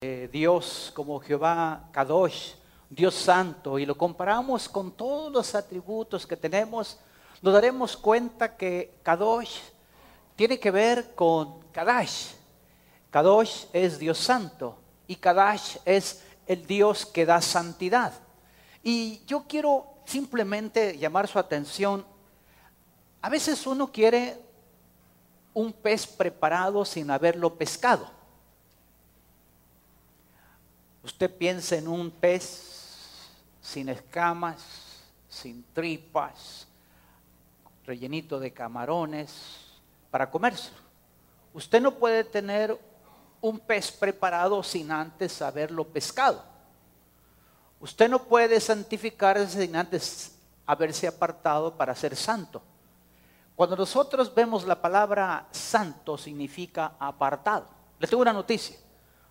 eh, Dios como Jehová Kadosh, Dios Santo, y lo comparamos con todos los atributos que tenemos, nos daremos cuenta que Kadosh tiene que ver con Kadash. Kadosh es Dios Santo y Kadash es el Dios que da santidad. Y yo quiero simplemente llamar su atención. A veces uno quiere un pez preparado sin haberlo pescado. Usted piensa en un pez sin escamas, sin tripas, rellenito de camarones, para comerse. Usted no puede tener un pez preparado sin antes haberlo pescado. Usted no puede santificarse sin antes haberse apartado para ser santo. Cuando nosotros vemos la palabra santo significa apartado. Le tengo una noticia.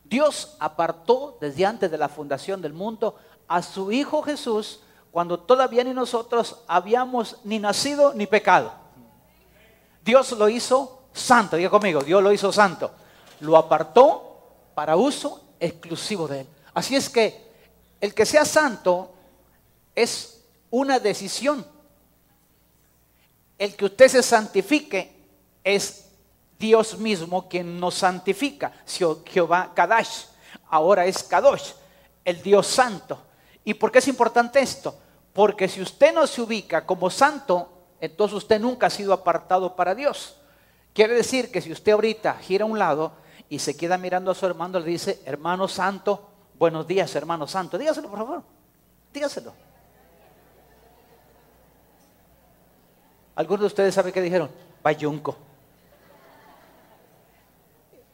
Dios apartó desde antes de la fundación del mundo a su Hijo Jesús cuando todavía ni nosotros habíamos ni nacido ni pecado. Dios lo hizo santo, diga conmigo, Dios lo hizo santo. Lo apartó para uso exclusivo de Él. Así es que el que sea santo es una decisión. El que usted se santifique es Dios mismo quien nos santifica. Jehová Kadash, ahora es Kadosh, el Dios santo. ¿Y por qué es importante esto? Porque si usted no se ubica como santo, entonces usted nunca ha sido apartado para Dios. Quiere decir que si usted ahorita gira a un lado y se queda mirando a su hermano, le dice, hermano santo, buenos días, hermano santo. Dígaselo, por favor. Dígaselo. Algunos de ustedes saben qué dijeron, bayunco.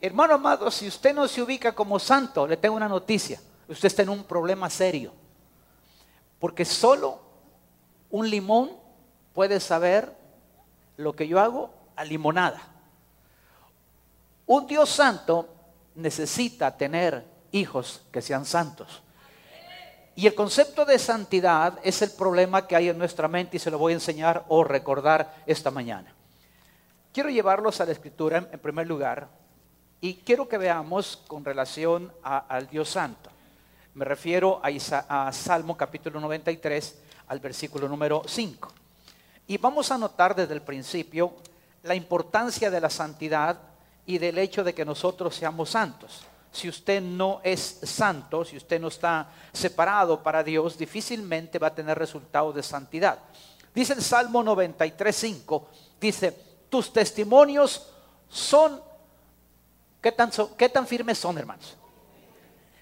Hermano amado, si usted no se ubica como santo, le tengo una noticia. Usted está en un problema serio. Porque solo un limón puede saber lo que yo hago a limonada. Un Dios santo necesita tener hijos que sean santos. Y el concepto de santidad es el problema que hay en nuestra mente y se lo voy a enseñar o recordar esta mañana. Quiero llevarlos a la escritura en primer lugar y quiero que veamos con relación al Dios Santo. Me refiero a, a Salmo capítulo 93 al versículo número 5. Y vamos a notar desde el principio la importancia de la santidad y del hecho de que nosotros seamos santos. Si usted no es santo, si usted no está separado para Dios, difícilmente va a tener resultados de santidad. Dice el Salmo 93.5, dice, tus testimonios son ¿Qué tan, ¿Qué tan firmes son, hermanos?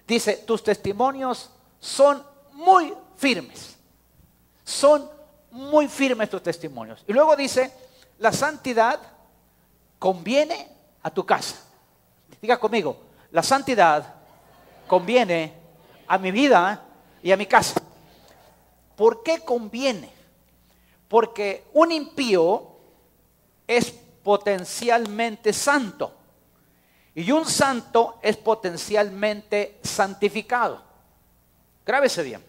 Dice, tus testimonios son muy firmes. Son muy firmes tus testimonios. Y luego dice, la santidad conviene a tu casa. Diga conmigo, la santidad conviene a mi vida y a mi casa. ¿Por qué conviene? Porque un impío es potencialmente santo. Y un santo es potencialmente santificado. Grábese bien.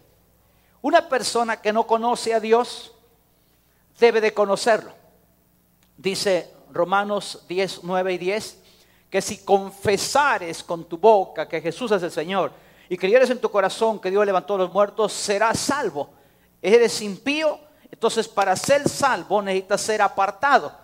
Una persona que no conoce a Dios debe de conocerlo. Dice Romanos 10, 9 y 10, que si confesares con tu boca que Jesús es el Señor y creyeres en tu corazón que Dios levantó a los muertos, serás salvo. Eres impío, entonces para ser salvo necesitas ser apartado.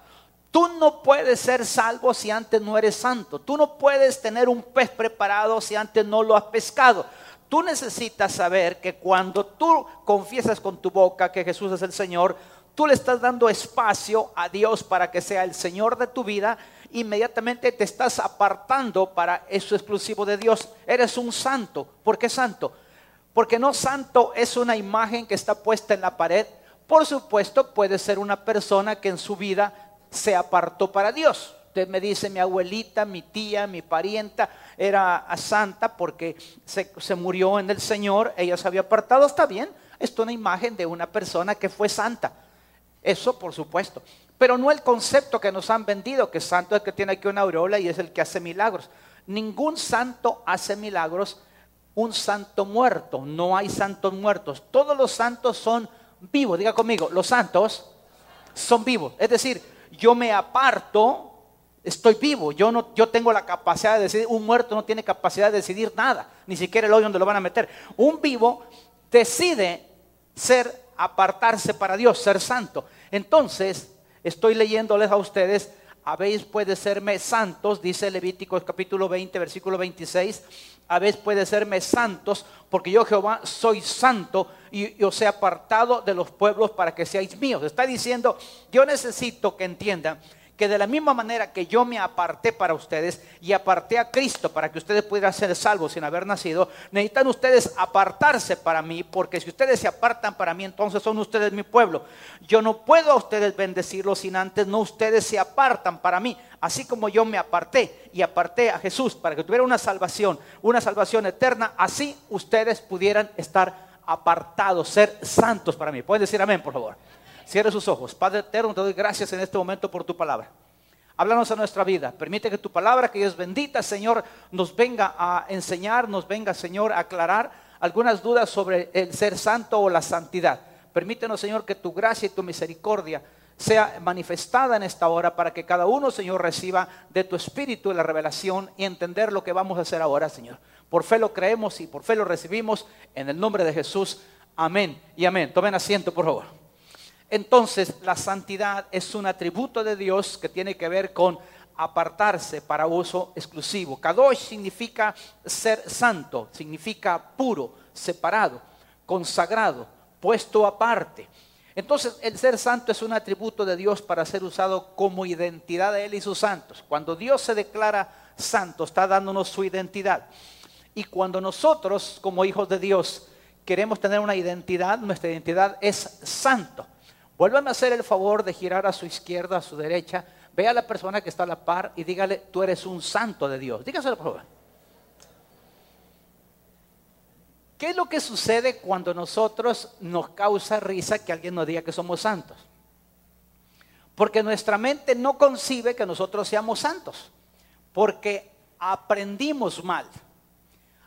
Tú no puedes ser salvo si antes no eres santo. Tú no puedes tener un pez preparado si antes no lo has pescado. Tú necesitas saber que cuando tú confiesas con tu boca que Jesús es el Señor, tú le estás dando espacio a Dios para que sea el Señor de tu vida. Inmediatamente te estás apartando para eso exclusivo de Dios. Eres un santo. ¿Por qué santo? Porque no santo es una imagen que está puesta en la pared. Por supuesto, puede ser una persona que en su vida se apartó para Dios. Usted me dice, mi abuelita, mi tía, mi parienta era santa porque se, se, murió en el Señor, ella se había apartado, está bien. Esto es una imagen de una persona que fue santa. Eso por supuesto. Pero no el concepto que nos han vendido, que santo es que tiene aquí una aureola y es el que hace milagros. Ningún santo hace milagros, un santo muerto. No hay santos muertos. Todos los santos son vivos. Diga conmigo, los santos son vivos. Es decir, yo me aparto, estoy vivo, yo, no, yo tengo la capacidad de decidir, un muerto no tiene capacidad de decidir nada, ni siquiera el hoyo donde lo van a meter. Un vivo decide ser, apartarse para Dios, ser santo. Entonces, estoy leyéndoles a ustedes, habéis puede serme santos, dice Levítico capítulo 20, versículo 26, habéis puede serme santos, porque yo Jehová soy santo y os he apartado de los pueblos para que seáis míos. Está diciendo, yo necesito que entiendan que de la misma manera que yo me aparté para ustedes y aparté a Cristo para que ustedes pudieran ser salvos sin haber nacido, necesitan ustedes apartarse para mí, porque si ustedes se apartan para mí, entonces son ustedes mi pueblo. Yo no puedo a ustedes bendecirlos sin antes, no ustedes se apartan para mí, así como yo me aparté y aparté a Jesús para que tuviera una salvación, una salvación eterna, así ustedes pudieran estar apartados, ser santos para mí. Pueden decir amén, por favor. Cierre sus ojos. Padre eterno, te doy gracias en este momento por tu palabra. Háblanos a nuestra vida. Permite que tu palabra, que es bendita, Señor, nos venga a enseñar, nos venga, Señor, a aclarar algunas dudas sobre el ser santo o la santidad. Permítenos, Señor, que tu gracia y tu misericordia sea manifestada en esta hora para que cada uno, Señor, reciba de tu espíritu la revelación y entender lo que vamos a hacer ahora, Señor. Por fe lo creemos y por fe lo recibimos en el nombre de Jesús. Amén y amén. Tomen asiento, por favor. Entonces, la santidad es un atributo de Dios que tiene que ver con apartarse para uso exclusivo. Kadosh significa ser santo, significa puro, separado, consagrado, puesto aparte. Entonces, el ser santo es un atributo de Dios para ser usado como identidad de Él y sus santos. Cuando Dios se declara santo, está dándonos su identidad. Y cuando nosotros, como hijos de Dios, queremos tener una identidad, nuestra identidad es santo. Vuelvan a hacer el favor de girar a su izquierda, a su derecha. Ve a la persona que está a la par y dígale, tú eres un santo de Dios. Dígaselo, por favor. ¿Qué es lo que sucede cuando nosotros nos causa risa que alguien nos diga que somos santos? Porque nuestra mente no concibe que nosotros seamos santos. Porque aprendimos mal.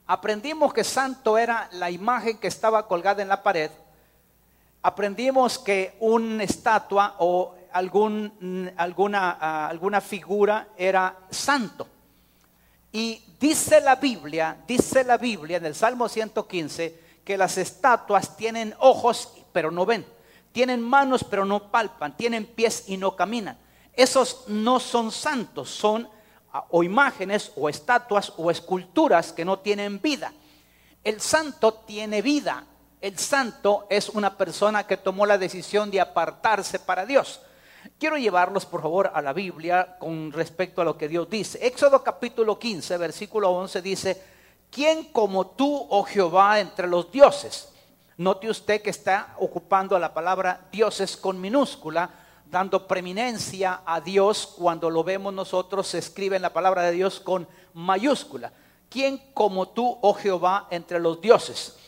Aprendimos que santo era la imagen que estaba colgada en la pared aprendimos que una estatua o algún, alguna, ah, alguna figura era santo. Y dice la Biblia, dice la Biblia en el Salmo 115, que las estatuas tienen ojos pero no ven, tienen manos pero no palpan, tienen pies y no caminan. Esos no son santos, son ah, o imágenes o estatuas o esculturas que no tienen vida. El santo tiene vida, el santo es una persona que tomó la decisión de apartarse para Dios. Quiero llevarlos, por favor, a la Biblia con respecto a lo que Dios dice. Éxodo capítulo 15, versículo 11 dice, ¿quién como tú, oh Jehová, entre los dioses? Note usted que está ocupando la palabra dioses con minúscula, dando preeminencia a Dios cuando lo vemos nosotros, se escribe en la palabra de Dios con mayúscula. ¿Quién como tú, oh Jehová, entre los dioses?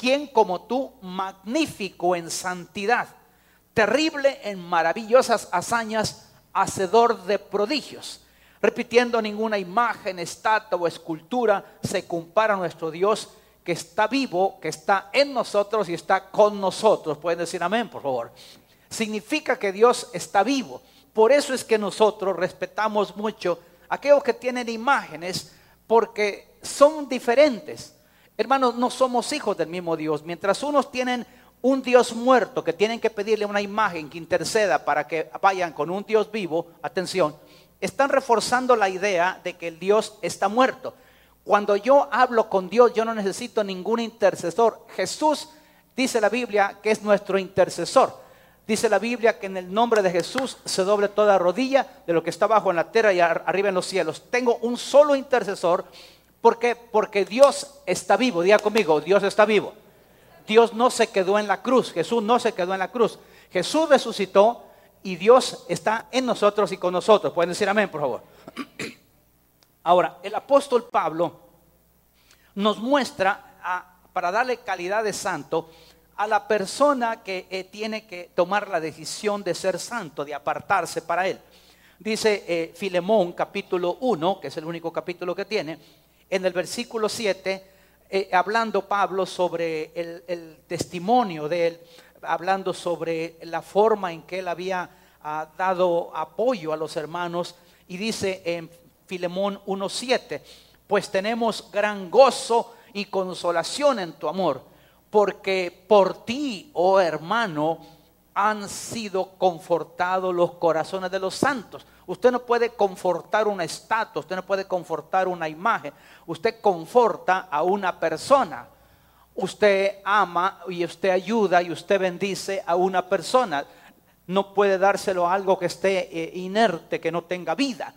¿Quién como tú, magnífico en santidad, terrible en maravillosas hazañas, hacedor de prodigios? Repitiendo ninguna imagen, estatua o escultura se compara a nuestro Dios que está vivo, que está en nosotros y está con nosotros. Pueden decir amén, por favor. Significa que Dios está vivo. Por eso es que nosotros respetamos mucho aquellos que tienen imágenes porque son diferentes. Hermanos, no somos hijos del mismo Dios. Mientras unos tienen un Dios muerto que tienen que pedirle una imagen que interceda para que vayan con un Dios vivo, atención, están reforzando la idea de que el Dios está muerto. Cuando yo hablo con Dios, yo no necesito ningún intercesor. Jesús dice la Biblia que es nuestro intercesor. Dice la Biblia que en el nombre de Jesús se doble toda rodilla de lo que está abajo en la tierra y arriba en los cielos. Tengo un solo intercesor ¿Por qué? Porque Dios está vivo. Diga conmigo, Dios está vivo. Dios no se quedó en la cruz. Jesús no se quedó en la cruz. Jesús resucitó y Dios está en nosotros y con nosotros. Pueden decir amén, por favor. Ahora, el apóstol Pablo nos muestra, para darle calidad de santo, a la persona que eh, tiene que tomar la decisión de ser santo, de apartarse para él. Dice eh, Filemón capítulo 1, que es el único capítulo que tiene, en el versículo 7, eh, hablando Pablo sobre el, testimonio de él, hablando sobre la forma en que él había ah, dado apoyo a los hermanos y dice en Filemón 1.7, pues tenemos gran gozo y consolación en tu amor, porque por ti, oh hermano, han sido confortados los corazones de los santos. Usted no puede confortar una estatua, usted no puede confortar una imagen, usted conforta a una persona. Usted ama y usted ayuda y usted bendice a una persona. No puede dárselo a algo que esté eh, inerte, que no tenga vida,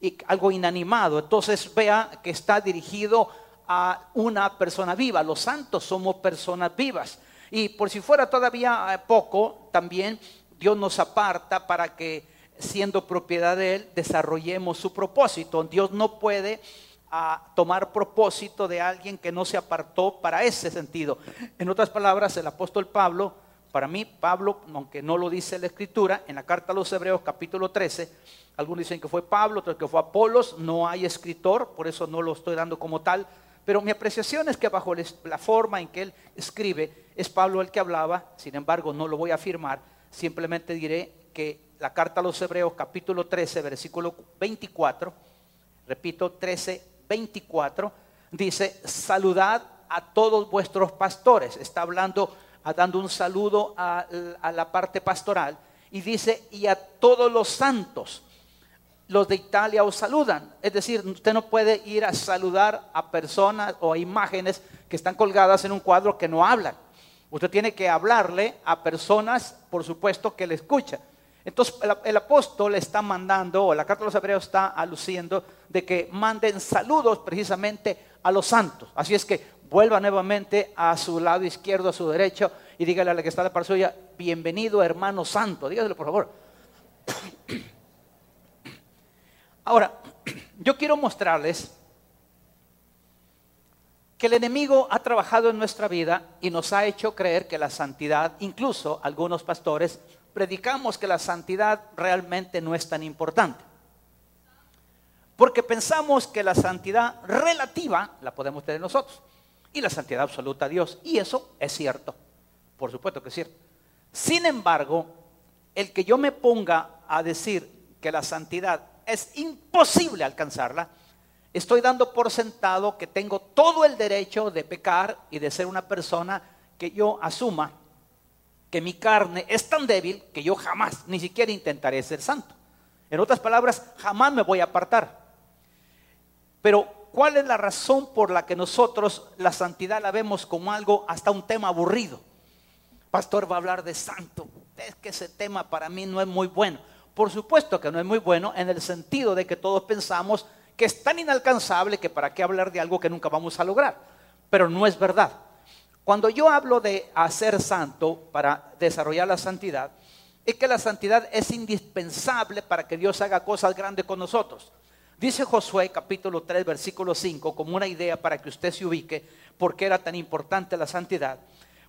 y algo inanimado. Entonces vea que está dirigido a una persona viva. Los santos somos personas vivas. Y por si fuera todavía eh, poco, también Dios nos aparta para que siendo propiedad de Él, desarrollemos su propósito. Dios no puede ah, tomar propósito de alguien que no se apartó para ese sentido. En otras palabras, el apóstol Pablo, para mí, Pablo, aunque no lo dice la escritura, en la carta a los Hebreos capítulo 13, algunos dicen que fue Pablo, otros que fue Apolos, no hay escritor, por eso no lo estoy dando como tal, pero mi apreciación es que bajo la forma en que él escribe, es Pablo el que hablaba, sin embargo no lo voy a afirmar, simplemente diré que la carta a los Hebreos capítulo 13, versículo 24, repito, 13, 24, dice, saludad a todos vuestros pastores, está hablando, dando un saludo a, a la parte pastoral, y dice, y a todos los santos los de Italia os saludan. Es decir, usted no puede ir a saludar a personas o a imágenes que están colgadas en un cuadro que no hablan. Usted tiene que hablarle a personas, por supuesto, que le escuchan. Entonces el, apóstol está mandando, o la carta de los hebreos está aluciendo de que manden saludos precisamente a los santos. Así es que vuelva nuevamente a su lado izquierdo, a su derecho, y dígale a la que está de par suya, bienvenido hermano santo. Dígaselo por favor. Ahora, yo quiero mostrarles que el enemigo ha trabajado en nuestra vida y nos ha hecho creer que la santidad, incluso algunos pastores, predicamos que la santidad realmente no es tan importante. Porque pensamos que la santidad relativa la podemos tener nosotros y la santidad absoluta a Dios. Y eso es cierto, por supuesto que es cierto. Sin embargo, el que yo me ponga a decir que la santidad es imposible alcanzarla, estoy dando por sentado que tengo todo el derecho de pecar y de ser una persona que yo asuma que mi carne es tan débil que yo jamás, ni siquiera intentaré ser santo. En otras palabras, jamás me voy a apartar. Pero, ¿cuál es la razón por la que nosotros la santidad la vemos como algo, hasta un tema aburrido? Pastor va a hablar de santo. Es que ese tema para mí no es muy bueno. Por supuesto que no es muy bueno en el sentido de que todos pensamos que es tan inalcanzable que para qué hablar de algo que nunca vamos a lograr. Pero no es verdad. Cuando yo hablo de hacer santo para desarrollar la santidad, es que la santidad es indispensable para que Dios haga cosas grandes con nosotros. Dice Josué capítulo 3 versículo 5 como una idea para que usted se ubique por qué era tan importante la santidad.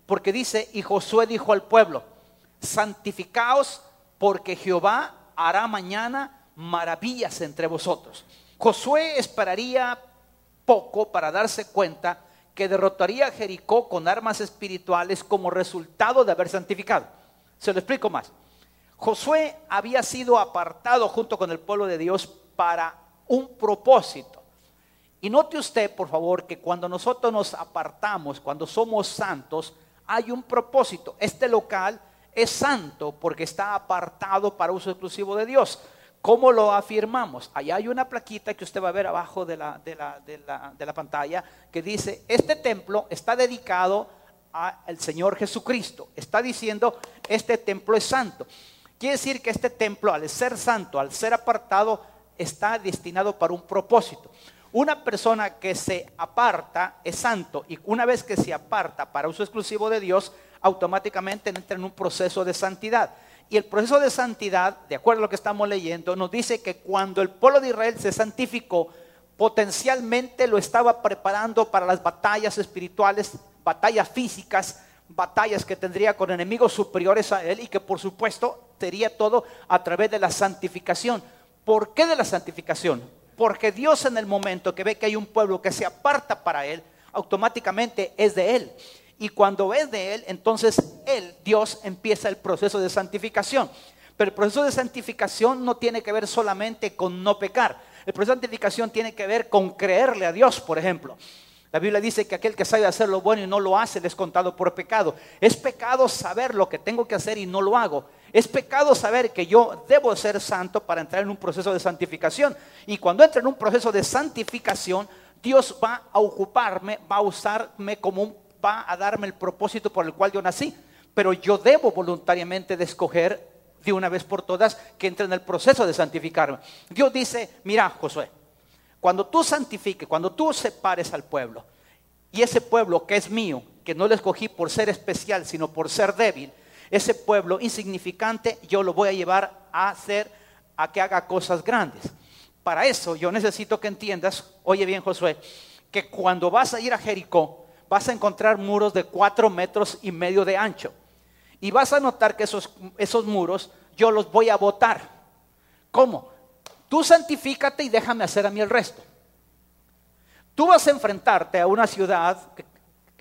Porque dice, y Josué dijo al pueblo, santificaos porque Jehová hará mañana maravillas entre vosotros. Josué esperaría poco para darse cuenta que derrotaría a Jericó con armas espirituales como resultado de haber santificado. Se lo explico más. Josué había sido apartado junto con el pueblo de Dios para un propósito. Y note usted, por favor, que cuando nosotros nos apartamos, cuando somos santos, hay un propósito. Este local es santo porque está apartado para uso exclusivo de Dios. ¿Cómo lo afirmamos? Allá hay una plaquita que usted va a ver abajo de la, de la, pantalla que dice, este templo está dedicado al Señor Jesucristo. Está diciendo, este templo es santo. Quiere decir que este templo, al ser santo, al ser apartado, está destinado para un propósito. Una persona que se aparta es santo y una vez que se aparta para uso exclusivo de Dios, automáticamente entra en un proceso de santidad. Y el proceso de santidad, de acuerdo a lo que estamos leyendo, nos dice que cuando el pueblo de Israel se santificó, potencialmente lo estaba preparando para las batallas espirituales, batallas físicas, batallas que tendría con enemigos superiores a él y que por supuesto sería todo a través de la santificación. ¿Por qué de la santificación? Porque Dios en el momento que ve que hay un pueblo que se aparta para él, automáticamente es de él. Y cuando es de Él, entonces Él, Dios, empieza el proceso de santificación. Pero el proceso de santificación no tiene que ver solamente con no pecar. El proceso de santificación tiene que ver con creerle a Dios, por ejemplo. La Biblia dice que aquel que sabe hacer lo bueno y no lo hace, es contado por pecado. Es pecado saber lo que tengo que hacer y no lo hago. Es pecado saber que yo debo ser santo para entrar en un proceso de santificación. Y cuando entre en un proceso de santificación, Dios va a ocuparme, va a usarme como un, va a darme el propósito por el cual yo nací. Pero yo debo voluntariamente de escoger de una vez por todas que entre en el proceso de santificarme. Dios dice, mira Josué, cuando tú santifiques, cuando tú separes al pueblo, y ese pueblo que es mío, que no lo escogí por ser especial, sino por ser débil, ese pueblo insignificante yo lo voy a llevar a hacer, a que haga cosas grandes. Para eso yo necesito que entiendas, oye bien Josué, que cuando vas a ir a Jericó, vas a encontrar muros de cuatro metros y medio de ancho. Y vas a notar que esos, esos muros yo los voy a botar. ¿Cómo? Tú santifícate y déjame hacer a mí el resto. Tú vas a enfrentarte a una ciudad que,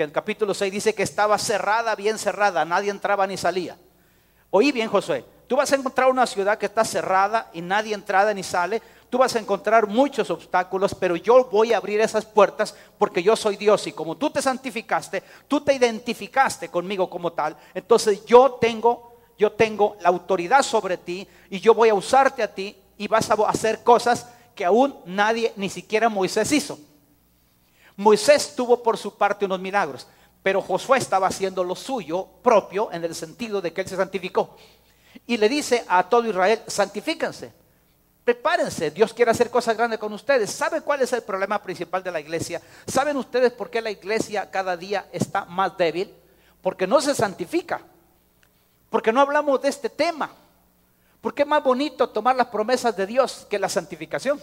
en capítulo 6 dice que estaba cerrada, bien cerrada, nadie entraba ni salía. Oí bien, Josué, tú vas a encontrar una ciudad que está cerrada y nadie entrada ni sale. Tú vas a encontrar muchos obstáculos, pero yo voy a abrir esas puertas porque yo soy Dios y como tú te santificaste, tú te identificaste conmigo como tal, entonces yo tengo yo tengo la autoridad sobre ti y yo voy a usarte a ti y vas a hacer cosas que aún nadie, ni siquiera Moisés hizo. Moisés tuvo por su parte unos milagros, pero Josué estaba haciendo lo suyo propio en el sentido de que él se santificó. Y le dice a todo Israel, santifíquense, prepárense, Dios quiere hacer cosas grandes con ustedes. ¿Sabe cuál es el problema principal de la iglesia? ¿Saben ustedes por qué la iglesia cada día está más débil? Porque no se santifica, porque no hablamos de este tema. Porque es más bonito tomar las promesas de Dios que la santificación.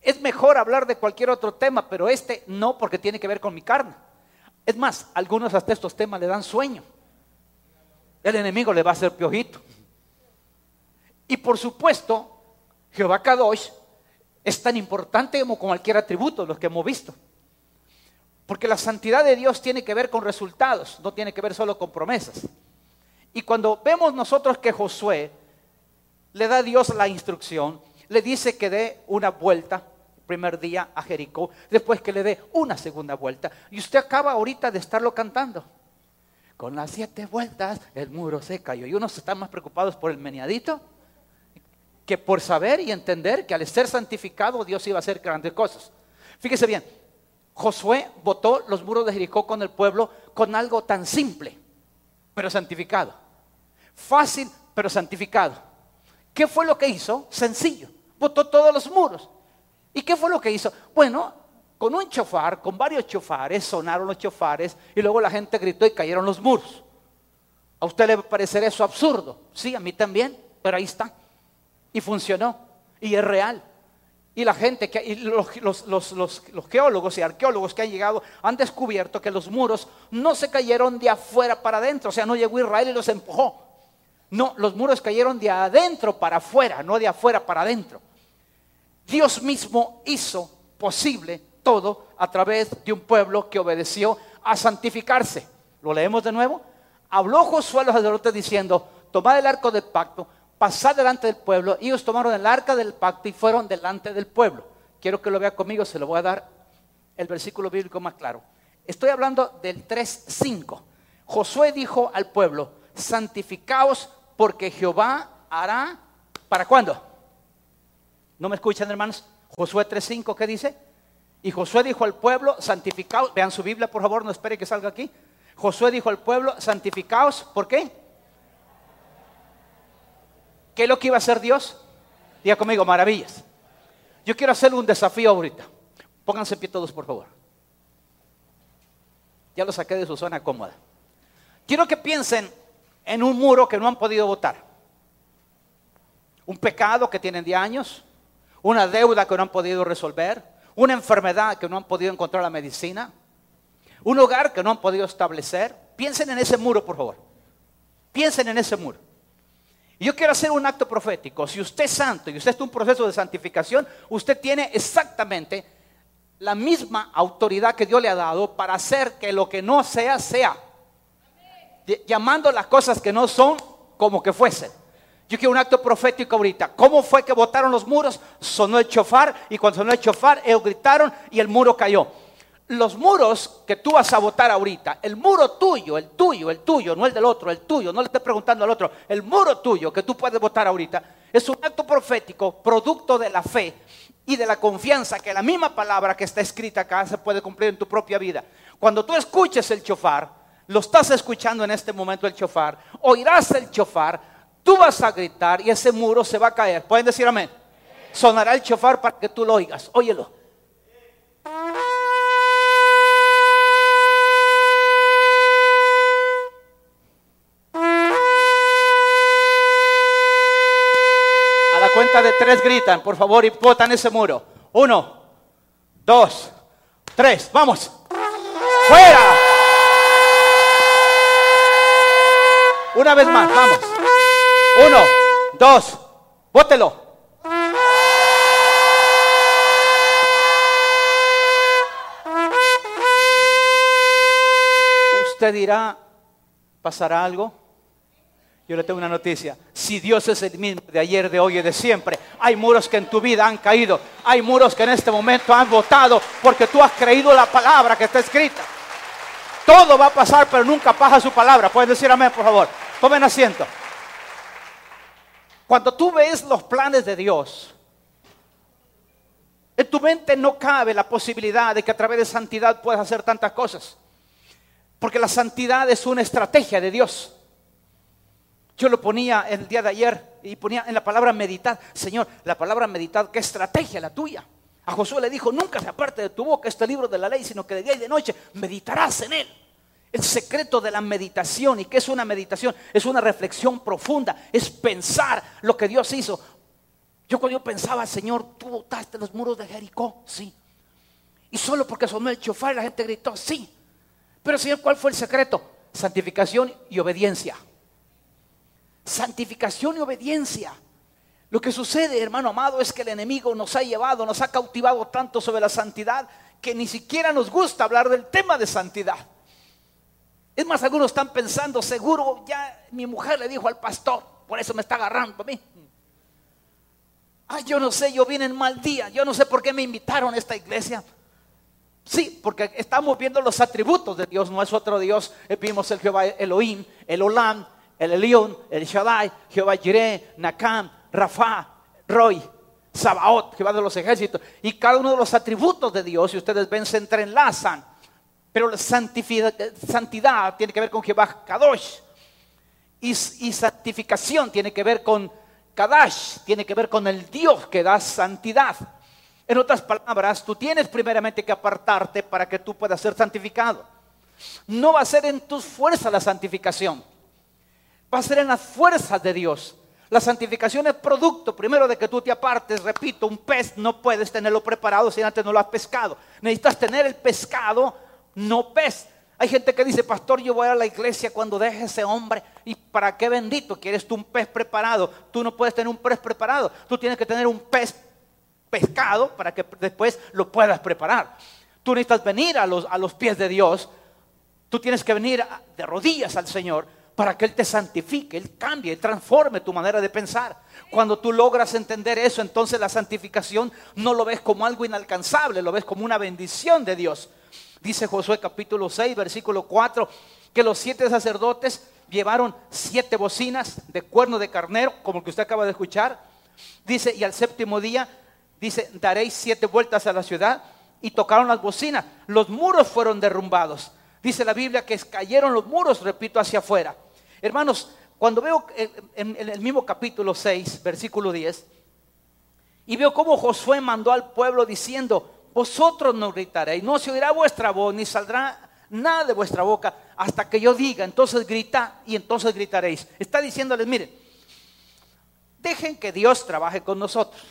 Es mejor hablar de cualquier otro tema, pero este no porque tiene que ver con mi carne. Es más, algunos hasta estos temas le dan sueño. El enemigo le va a hacer piojito. Y por supuesto, Jehová Kadosh es tan importante como cualquier atributo, los que hemos visto. Porque la santidad de Dios tiene que ver con resultados, no tiene que ver solo con promesas. Y cuando vemos nosotros que Josué le da Dios la instrucción, le dice que dé una vuelta primer día a Jericó, después que le dé una segunda vuelta. Y usted acaba ahorita de estarlo cantando. Con las siete vueltas el muro se cayó. Y unos están más preocupados por el meneadito que por saber y entender que al ser santificado Dios iba a hacer grandes cosas. Fíjese bien, Josué votó los muros de Jericó con el pueblo con algo tan simple, pero santificado. Fácil, pero santificado. ¿Qué fue lo que hizo? Sencillo. Botó todos los muros. ¿Y qué fue lo que hizo? Bueno, con un chofar, con varios chofares, sonaron los chofares y luego la gente gritó y cayeron los muros. ¿A usted le parecerá eso absurdo? Sí, a mí también, pero ahí está. Y funcionó. Y es real. Y la gente, que, y los, los, geólogos y arqueólogos que han llegado han descubierto que los muros no se cayeron de afuera para adentro. O sea, no llegó Israel y los empujó. No, los muros cayeron de adentro para afuera, no de afuera para adentro. Dios mismo hizo posible todo a través de un pueblo que obedeció a santificarse. ¿Lo leemos de nuevo? Habló Josué a los sacerdotes diciendo, tomad el arco del pacto, pasad delante del pueblo. Ellos tomaron el arca del pacto y fueron delante del pueblo. Quiero que lo vea conmigo, se lo voy a dar el versículo bíblico más claro. Estoy hablando del 3.5. Josué dijo al pueblo, santificaos porque Jehová hará, ¿para cuándo? ¿No me escuchan hermanos? Josué 3.5, ¿qué dice? Y Josué dijo al pueblo, santificaos, vean su Biblia por favor, no espere que salga aquí. Josué dijo al pueblo, santificaos, ¿por qué? ¿Qué es lo que iba a hacer Dios? Diga conmigo, maravillas. Yo quiero hacerle un desafío ahorita. Pónganse pie todos, por favor. Ya lo saqué de su zona cómoda. Quiero que piensen en un muro que no han podido votar. Un pecado que tienen de años, una deuda que no han podido resolver, una enfermedad que no han podido encontrar la medicina, un hogar que no han podido establecer. Piensen en ese muro, por favor. Piensen en ese muro. Yo quiero hacer un acto profético. Si usted es santo y usted está en un proceso de santificación, usted tiene exactamente la misma autoridad que Dios le ha dado para hacer que lo que no sea, sea llamando las cosas que no son como que fuesen. Yo quiero un acto profético ahorita. ¿Cómo fue que botaron los muros? Sonó el chofar y cuando sonó el chofar, ellos gritaron y el muro cayó. Los muros que tú vas a votar ahorita, el muro tuyo, el tuyo, el tuyo, no el del otro, el tuyo, no le estés preguntando al otro, el muro tuyo que tú puedes votar ahorita, es un acto profético, producto de la fe y de la confianza que la misma palabra que está escrita acá se puede cumplir en tu propia vida. Cuando tú escuches el chofar, lo estás escuchando en este momento el chofar, oirás el chofar, tú vas a gritar y ese muro se va a caer. ¿Pueden decir amén? Sonará el chofar para que tú lo oigas. Óyelo. A la de tres gritan, por favor, y botan ese muro. Uno, dos, tres, vamos. ¡Fuera! Una vez más, vamos. Uno, dos, bótelo. Usted dirá, ¿pasará algo? Yo le tengo una noticia. Si Dios es el mismo de ayer, de hoy y de siempre, hay muros que en tu vida han caído. Hay muros que en este momento han votado porque tú has creído la palabra que está escrita. Todo va a pasar, pero nunca pasa su palabra. Pueden decir amén, por favor. Tomen asiento. Cuando tú ves los planes de Dios, en tu mente no cabe la posibilidad de que a través de santidad puedas hacer tantas cosas. Porque la santidad es una estrategia de Dios. Yo lo ponía el día de ayer y ponía en la palabra meditar. Señor, la palabra meditar, ¿qué estrategia la tuya? A Josué le dijo, nunca se aparte de tu boca este libro de la ley, sino que de día y de noche meditarás en él. El secreto de la meditación, ¿y qué es una meditación? Es una reflexión profunda, es pensar lo que Dios hizo. Yo cuando yo pensaba, Señor, tú botaste los muros de Jericó, sí. Y solo porque sonó el chofar la gente gritó, sí. Pero Señor, ¿cuál fue el secreto? Santificación y obediencia. Santificación y obediencia. Lo que sucede, hermano amado, es que el enemigo nos ha llevado, nos ha cautivado tanto sobre la santidad que ni siquiera nos gusta hablar del tema de santidad. Es más, algunos están pensando, seguro ya mi mujer le dijo al pastor, por eso me está agarrando a mí. Ay, yo no sé, yo vine en mal día, yo no sé por qué me invitaron a esta iglesia. Sí, porque estamos viendo los atributos de Dios, no es otro Dios. Eh, vimos el Jehová Elohim, el Olam, el Elión, el Shaddai, Jehová Jireh, Nakam, Rafa, Roy, Sabaoth, Jehová de los ejércitos. Y cada uno de los atributos de Dios, si ustedes ven, se entrelazan. Pero la santidad tiene que ver con Jehová Kadosh. Y, y santificación tiene que ver con Kadash, tiene que ver con el Dios que da santidad. En otras palabras, tú tienes primeramente que apartarte para que tú puedas ser santificado. No va a ser en tus fuerzas la santificación, va a ser en las fuerzas de Dios. La santificación es producto primero de que tú te apartes. Repito, un pez no puedes tenerlo preparado si antes no lo has pescado. Necesitas tener el pescado, no pez. Hay gente que dice, pastor, yo voy a la iglesia cuando deje ese hombre. ¿Y para qué bendito quieres tú un pez preparado? Tú no puedes tener un pez preparado. Tú tienes que tener un pez pescado para que después lo puedas preparar. Tú necesitas venir a los, a los pies de Dios. Tú tienes que venir de rodillas al Señor para que Él te santifique, Él cambie, Él transforme tu manera de pensar. Cuando tú logras entender eso, entonces la santificación no lo ves como algo inalcanzable, lo ves como una bendición de Dios. Dice Josué capítulo 6, versículo 4, que los siete sacerdotes llevaron siete bocinas de cuerno de carnero, como el que usted acaba de escuchar. Dice, y al séptimo día dice, daréis siete vueltas a la ciudad y tocaron las bocinas. Los muros fueron derrumbados. Dice la Biblia que cayeron los muros, repito, hacia afuera. Hermanos, cuando veo en, el mismo capítulo 6, versículo 10, y veo cómo Josué mandó al pueblo diciendo, vosotros no gritaréis, no se oirá vuestra voz, ni saldrá nada de vuestra boca hasta que yo diga, entonces grita y entonces gritaréis. Está diciéndoles, miren, dejen que Dios trabaje con nosotros.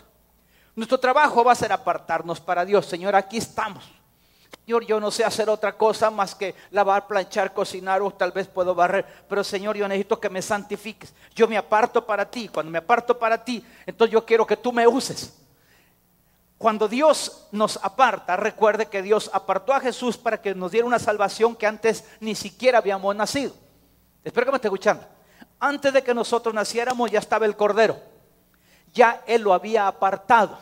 Nuestro trabajo va a ser apartarnos para Dios. Señor, aquí estamos. Señor, yo no sé hacer otra cosa más que lavar, planchar, cocinar o tal vez puedo barrer. Pero Señor, yo necesito que me santifiques. Yo me aparto para ti. Cuando me aparto para ti, entonces yo quiero que tú me uses. Cuando Dios nos aparta, recuerde que Dios apartó a Jesús para que nos diera una salvación que antes ni siquiera habíamos nacido. Espero que me esté escuchando. Antes de que nosotros naciéramos ya estaba el Cordero. Ya Él lo había apartado.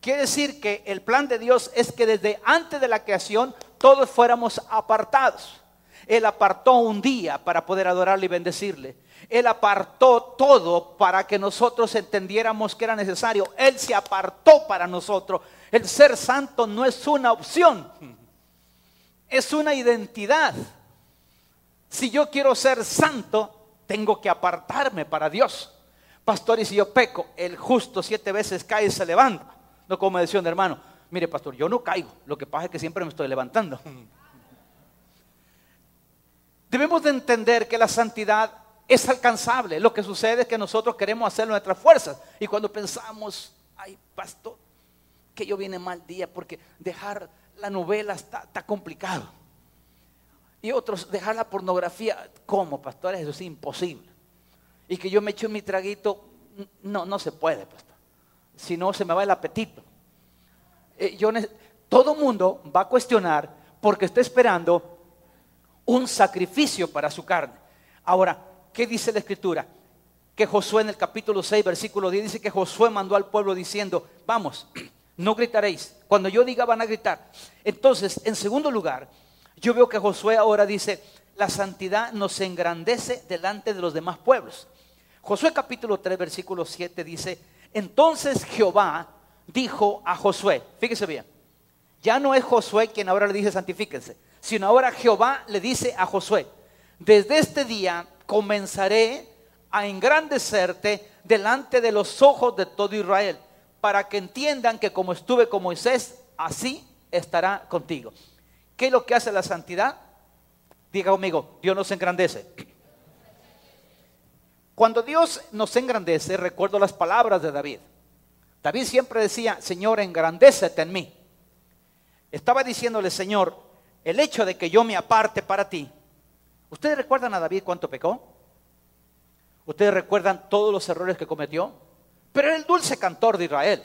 Quiere decir que el plan de Dios es que desde antes de la creación todos fuéramos apartados. Él apartó un día para poder adorarle y bendecirle. Él apartó todo para que nosotros entendiéramos que era necesario. Él se apartó para nosotros. El ser santo no es una opción, es una identidad. Si yo quiero ser santo, tengo que apartarme para Dios. Pastor, y si yo peco, el justo siete veces cae y se levanta. No como decía un hermano, mire pastor, yo no caigo, lo que pasa es que siempre me estoy levantando. Debemos de entender que la santidad es alcanzable. Lo que sucede es que nosotros queremos hacer nuestras fuerzas. Y cuando pensamos, ay pastor, que yo viene mal día porque dejar la novela está, complicado. Y otros, dejar la pornografía, ¿cómo, pastores? Eso es imposible. Y que yo me eche mi traguito, no, no se puede, pastor. Si no, se me va el apetito. Eh, yo, todo mundo va a cuestionar porque está esperando un sacrificio para su carne. Ahora, ¿qué dice la escritura? Que Josué en el capítulo 6, versículo 10 dice que Josué mandó al pueblo diciendo, vamos, no gritaréis. Cuando yo diga van a gritar. Entonces, en segundo lugar, yo veo que Josué ahora dice, la santidad nos engrandece delante de los demás pueblos. Josué capítulo 3, versículo 7 dice, entonces Jehová dijo a Josué, fíjese bien, ya no es Josué quien ahora le dice santifíquense, sino ahora Jehová le dice a Josué, desde este día comenzaré a engrandecerte delante de los ojos de todo Israel, para que entiendan que como estuve con Moisés, así estará contigo. ¿Qué es lo que hace la santidad? Diga conmigo, Dios nos engrandece. Cuando Dios nos engrandece, recuerdo las palabras de David. David siempre decía, Señor, engrandécete en mí. Estaba diciéndole, Señor, el hecho de que yo me aparte para ti. ¿Ustedes recuerdan a David cuánto pecó? ¿Ustedes recuerdan todos los errores que cometió? Pero era el dulce cantor de Israel.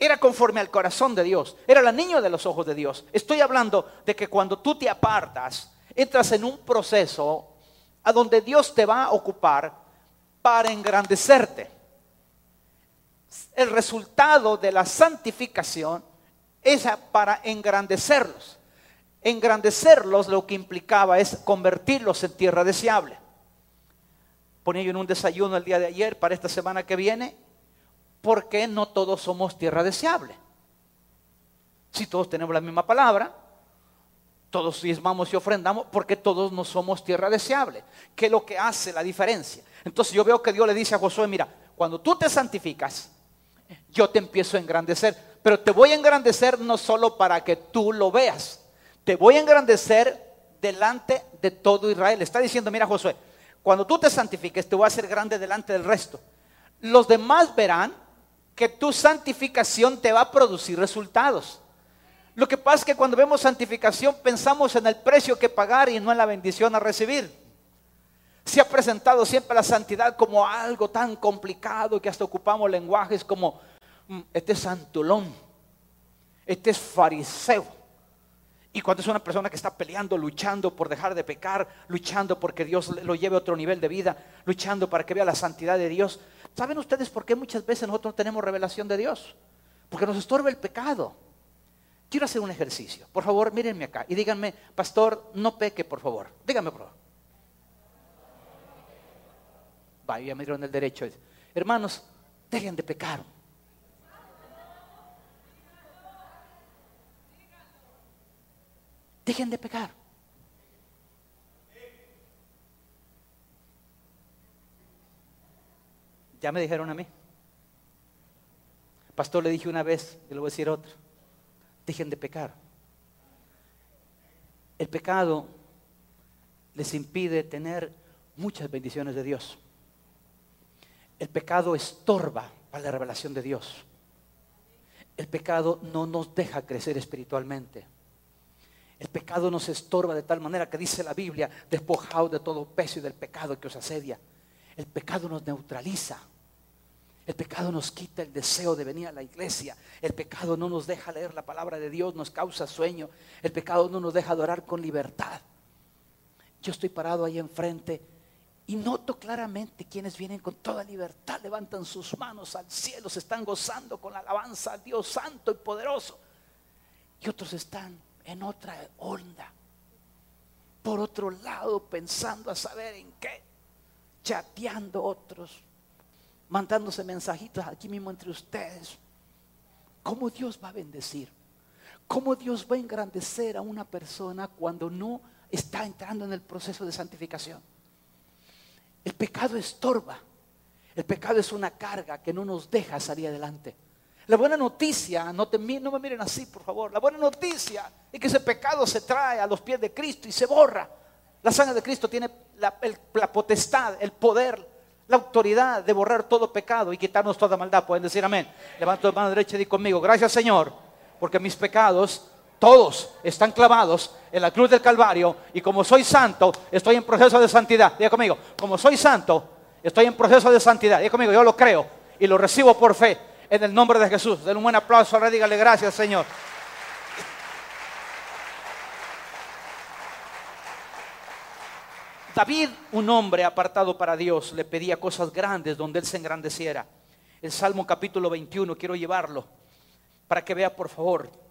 Era conforme al corazón de Dios. Era el niño de los ojos de Dios. Estoy hablando de que cuando tú te apartas, entras en un proceso a donde Dios te va a ocupar para engrandecerte. El resultado de la santificación es para engrandecerlos. Engrandecerlos lo que implicaba es convertirlos en tierra deseable. Ponía yo en un desayuno el día de ayer para esta semana que viene, porque no todos somos tierra deseable. Si todos tenemos la misma palabra, todos diezmamos y ofrendamos, porque todos no somos tierra deseable. ¿Qué es lo que hace la diferencia? Entonces yo veo que Dios le dice a Josué, mira, cuando tú te santificas, yo te empiezo a engrandecer. Pero te voy a engrandecer no solo para que tú lo veas, te voy a engrandecer delante de todo Israel. Está diciendo, mira Josué, cuando tú te santifiques, te voy a hacer grande delante del resto. Los demás verán que tu santificación te va a producir resultados. Lo que pasa es que cuando vemos santificación pensamos en el precio que pagar y no en la bendición a recibir. Se ha presentado siempre la santidad como algo tan complicado que hasta ocupamos lenguajes como mm, este es santulón, este es fariseo. Y cuando es una persona que está peleando, luchando por dejar de pecar, luchando porque Dios lo lleve a otro nivel de vida, luchando para que vea la santidad de Dios. ¿Saben ustedes por qué muchas veces nosotros tenemos revelación de Dios? Porque nos estorba el pecado. Quiero hacer un ejercicio. Por favor, mírenme acá y díganme, pastor, no peque, por favor. Díganme, por favor. Vaya, me dieron el derecho. Hermanos, dejen de pecar. Dejen de pecar. Ya me dijeron a mí. Pastor le dije una vez, y le voy a decir otra. Dejen de pecar. El pecado les impide tener muchas bendiciones de Dios. El pecado estorba para la revelación de Dios. El pecado no nos deja crecer espiritualmente. El pecado nos estorba de tal manera que dice la Biblia, despojaos de todo peso y del pecado que os asedia. El pecado nos neutraliza. El pecado nos quita el deseo de venir a la iglesia. El pecado no nos deja leer la palabra de Dios, nos causa sueño. El pecado no nos deja adorar con libertad. Yo estoy parado ahí enfrente Y noto claramente quienes vienen con toda libertad, levantan sus manos al cielo, se están gozando con la alabanza a Dios santo y poderoso. Y otros están en otra onda. Por otro lado, pensando a saber en qué. Chateando otros. Mandándose mensajitos aquí mismo entre ustedes. ¿Cómo Dios va a bendecir? ¿Cómo Dios va a engrandecer a una persona cuando no está entrando en el proceso de santificación? El pecado estorba. El pecado es una carga que no nos deja salir adelante. La buena noticia, no, me miren así, por favor. La buena noticia es que ese pecado se trae a los pies de Cristo y se borra. La sangre de Cristo tiene la, la potestad, el poder, la autoridad de borrar todo pecado y quitarnos toda maldad. Pueden decir amén. Levanta la mano derecha y di conmigo, gracias Señor, porque mis pecados, todos están clavados en la cruz del Calvario y como soy santo, estoy en proceso de santidad. Diga conmigo, como soy santo, estoy en proceso de santidad. Diga conmigo, yo lo creo y lo recibo por fe en el nombre de Jesús. Den un buen aplauso, ahora dígale gracias, Señor. David, un hombre apartado para Dios, le pedía cosas grandes donde él se engrandeciera. El Salmo capítulo 21, quiero llevarlo para que vea, por favor.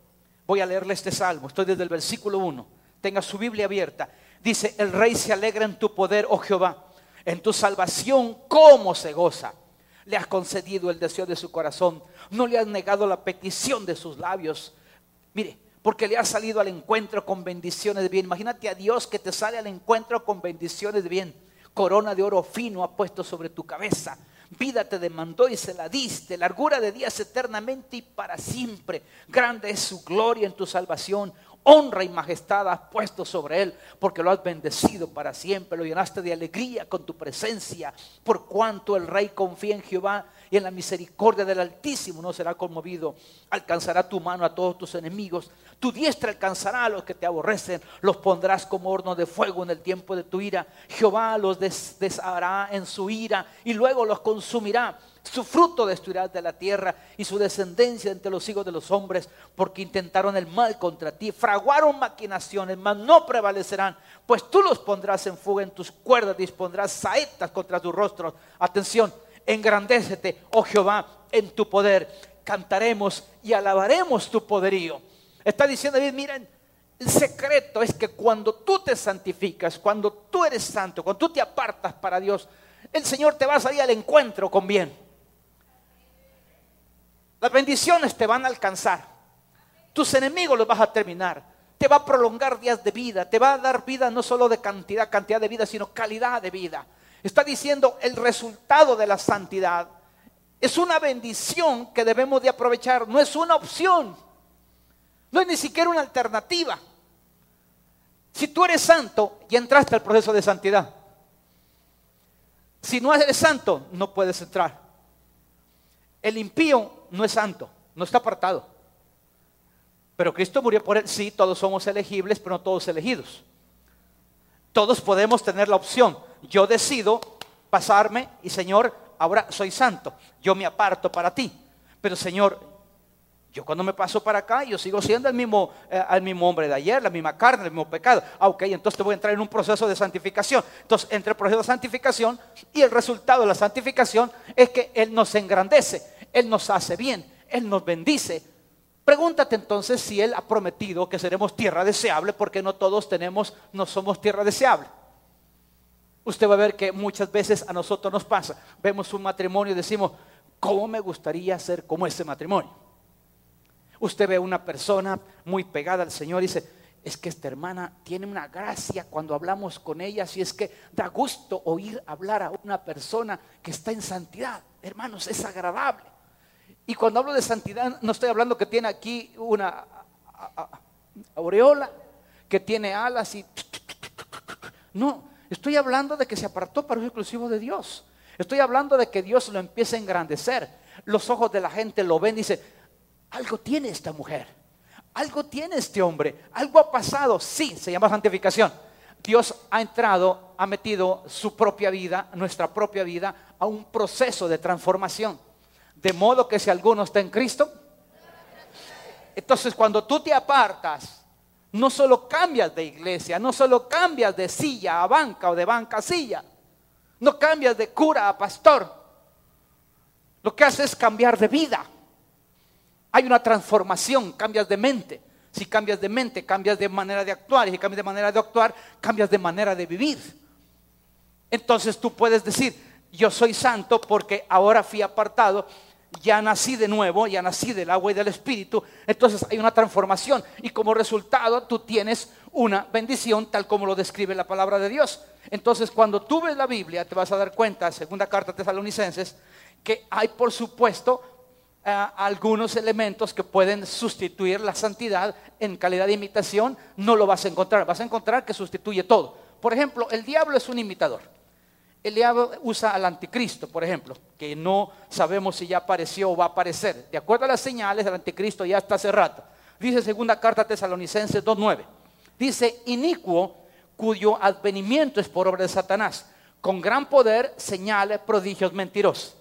Voy a leerle este salmo, estoy desde el versículo 1. Tenga su Biblia abierta. Dice, el rey se alegra en tu poder, oh Jehová, en tu salvación, ¿cómo se goza? Le has concedido el deseo de su corazón. No le has negado la petición de sus labios. Mire, porque le has salido al encuentro con bendiciones de bien. Imagínate a Dios que te sale al encuentro con bendiciones de bien. Corona de oro fino ha puesto sobre tu cabeza. Vida te demandó y se la diste. Largura de días eternamente y para siempre. Grande es su gloria en tu salvación honra y majestad has puesto sobre él, porque lo has bendecido para siempre, lo llenaste de alegría con tu presencia, por cuanto el rey confía en Jehová y en la misericordia del Altísimo no será conmovido. Alcanzará tu mano a todos tus enemigos, tu diestra alcanzará a los que te aborrecen, los pondrás como horno de fuego en el tiempo de tu ira. Jehová los deshará en su ira y luego los consumirá su fruto destruirás de la tierra y su descendencia entre los hijos de los hombres, porque intentaron el mal contra ti, fraguaron maquinaciones, mas no prevalecerán, pues tú los pondrás en fuga en tus cuerdas, dispondrás saetas contra tus rostros. Atención, engrandécete, oh Jehová, en tu poder. Cantaremos y alabaremos tu poderío. Está diciendo David, miren, el secreto es que cuando tú te santificas, cuando tú eres santo, cuando tú te apartas para Dios, el Señor te va a salir al encuentro con bien. Las bendiciones te van a alcanzar. Tus enemigos los vas a terminar. Te va a prolongar días de vida. Te va a dar vida no solo de cantidad, cantidad de vida, sino calidad de vida. Está diciendo el resultado de la santidad. Es una bendición que debemos de aprovechar. No es una opción. No es ni siquiera una alternativa. Si tú eres santo, ya entraste al proceso de santidad. Si no eres santo, no puedes entrar. El impío no es santo, no está apartado. Pero Cristo murió por él. Sí, todos somos elegibles, pero no todos elegidos. Todos podemos tener la opción. Yo decido pasarme y Señor, ahora soy santo. Yo me aparto para ti. Pero Señor, yo cuando me paso para acá, yo sigo siendo el mismo, eh, el mismo hombre de ayer, la misma carne, el mismo pecado. Ah, ok, entonces te voy a entrar en un proceso de santificación. Entonces, entre el proceso de santificación y el resultado de la santificación es que Él nos engrandece. Él nos hace bien, Él nos bendice. Pregúntate entonces si Él ha prometido que seremos tierra deseable, porque no todos tenemos, no somos tierra deseable. Usted va a ver que muchas veces a nosotros nos pasa. Vemos un matrimonio y decimos, ¿cómo me gustaría ser como ese matrimonio? Usted ve una persona muy pegada al Señor y dice, es que esta hermana tiene una gracia cuando hablamos con ella, si es que da gusto oír hablar a una persona que está en santidad. Hermanos, es agradable. Y cuando hablo de santidad, no estoy hablando que tiene aquí una aureola, que tiene alas y... No, estoy hablando de que se apartó para un exclusivo de Dios. Estoy hablando de que Dios lo empieza a engrandecer. Los ojos de la gente lo ven y dicen, algo tiene esta mujer, algo tiene este hombre, algo ha pasado. Sí, se llama santificación. Dios ha entrado, ha metido su propia vida, nuestra propia vida, a un proceso de transformación. De modo que si alguno está en Cristo, entonces cuando tú te apartas, no solo cambias de iglesia, no solo cambias de silla a banca o de banca a silla, No cambias de cura a pastor. Lo que hace es cambiar de vida. Hay una transformación, cambias de mente. Si cambias de mente, cambias de manera de actuar. Y si cambias de manera de actuar, cambias de manera de vivir. Entonces tú puedes decir, yo soy santo porque ahora fui apartado, ya nací de nuevo, ya nací del agua y del espíritu. Entonces hay una transformación y como resultado tú tienes una bendición tal como lo describe la palabra de Dios. Entonces cuando tú ves la Biblia te vas a dar cuenta, segunda carta de Tesalonicenses, que hay por supuesto eh, algunos elementos que pueden sustituir la santidad en calidad de imitación, no lo vas a encontrar. Vas a encontrar que sustituye todo. Por ejemplo, el diablo es un imitador. El diablo usa al anticristo, por ejemplo, que no sabemos si ya apareció o va a aparecer. De acuerdo a las señales, el anticristo ya está hace rato. Dice segunda carta a Tesalonicenses 2.9. Dice, inicuo cuyo advenimiento es por obra de Satanás, con gran poder, señales, prodigios mentirosos.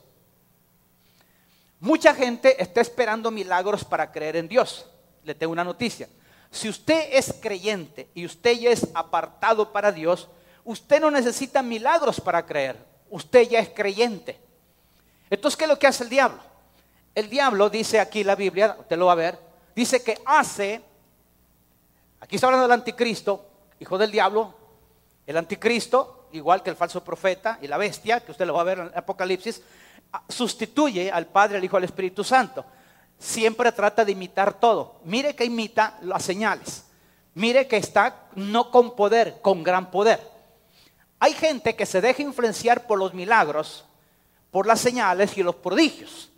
Mucha gente está esperando milagros para creer en Dios. Le tengo una noticia. Si usted es creyente y usted ya es apartado para Dios, usted no necesita milagros para creer. Usted ya es creyente. Entonces, ¿qué es lo que hace el diablo? El diablo dice aquí la Biblia, usted lo va a ver, dice que hace, aquí está hablando del anticristo, hijo del diablo, el anticristo, igual que el falso profeta y la bestia, que usted lo va a ver en el Apocalipsis, sustituye al Padre, al Hijo, al Espíritu Santo. Siempre trata de imitar todo. Mire que imita las señales. Mire que está no con poder, con gran poder. Hay gente que se deja influenciar por los milagros, por las señales y los prodigios.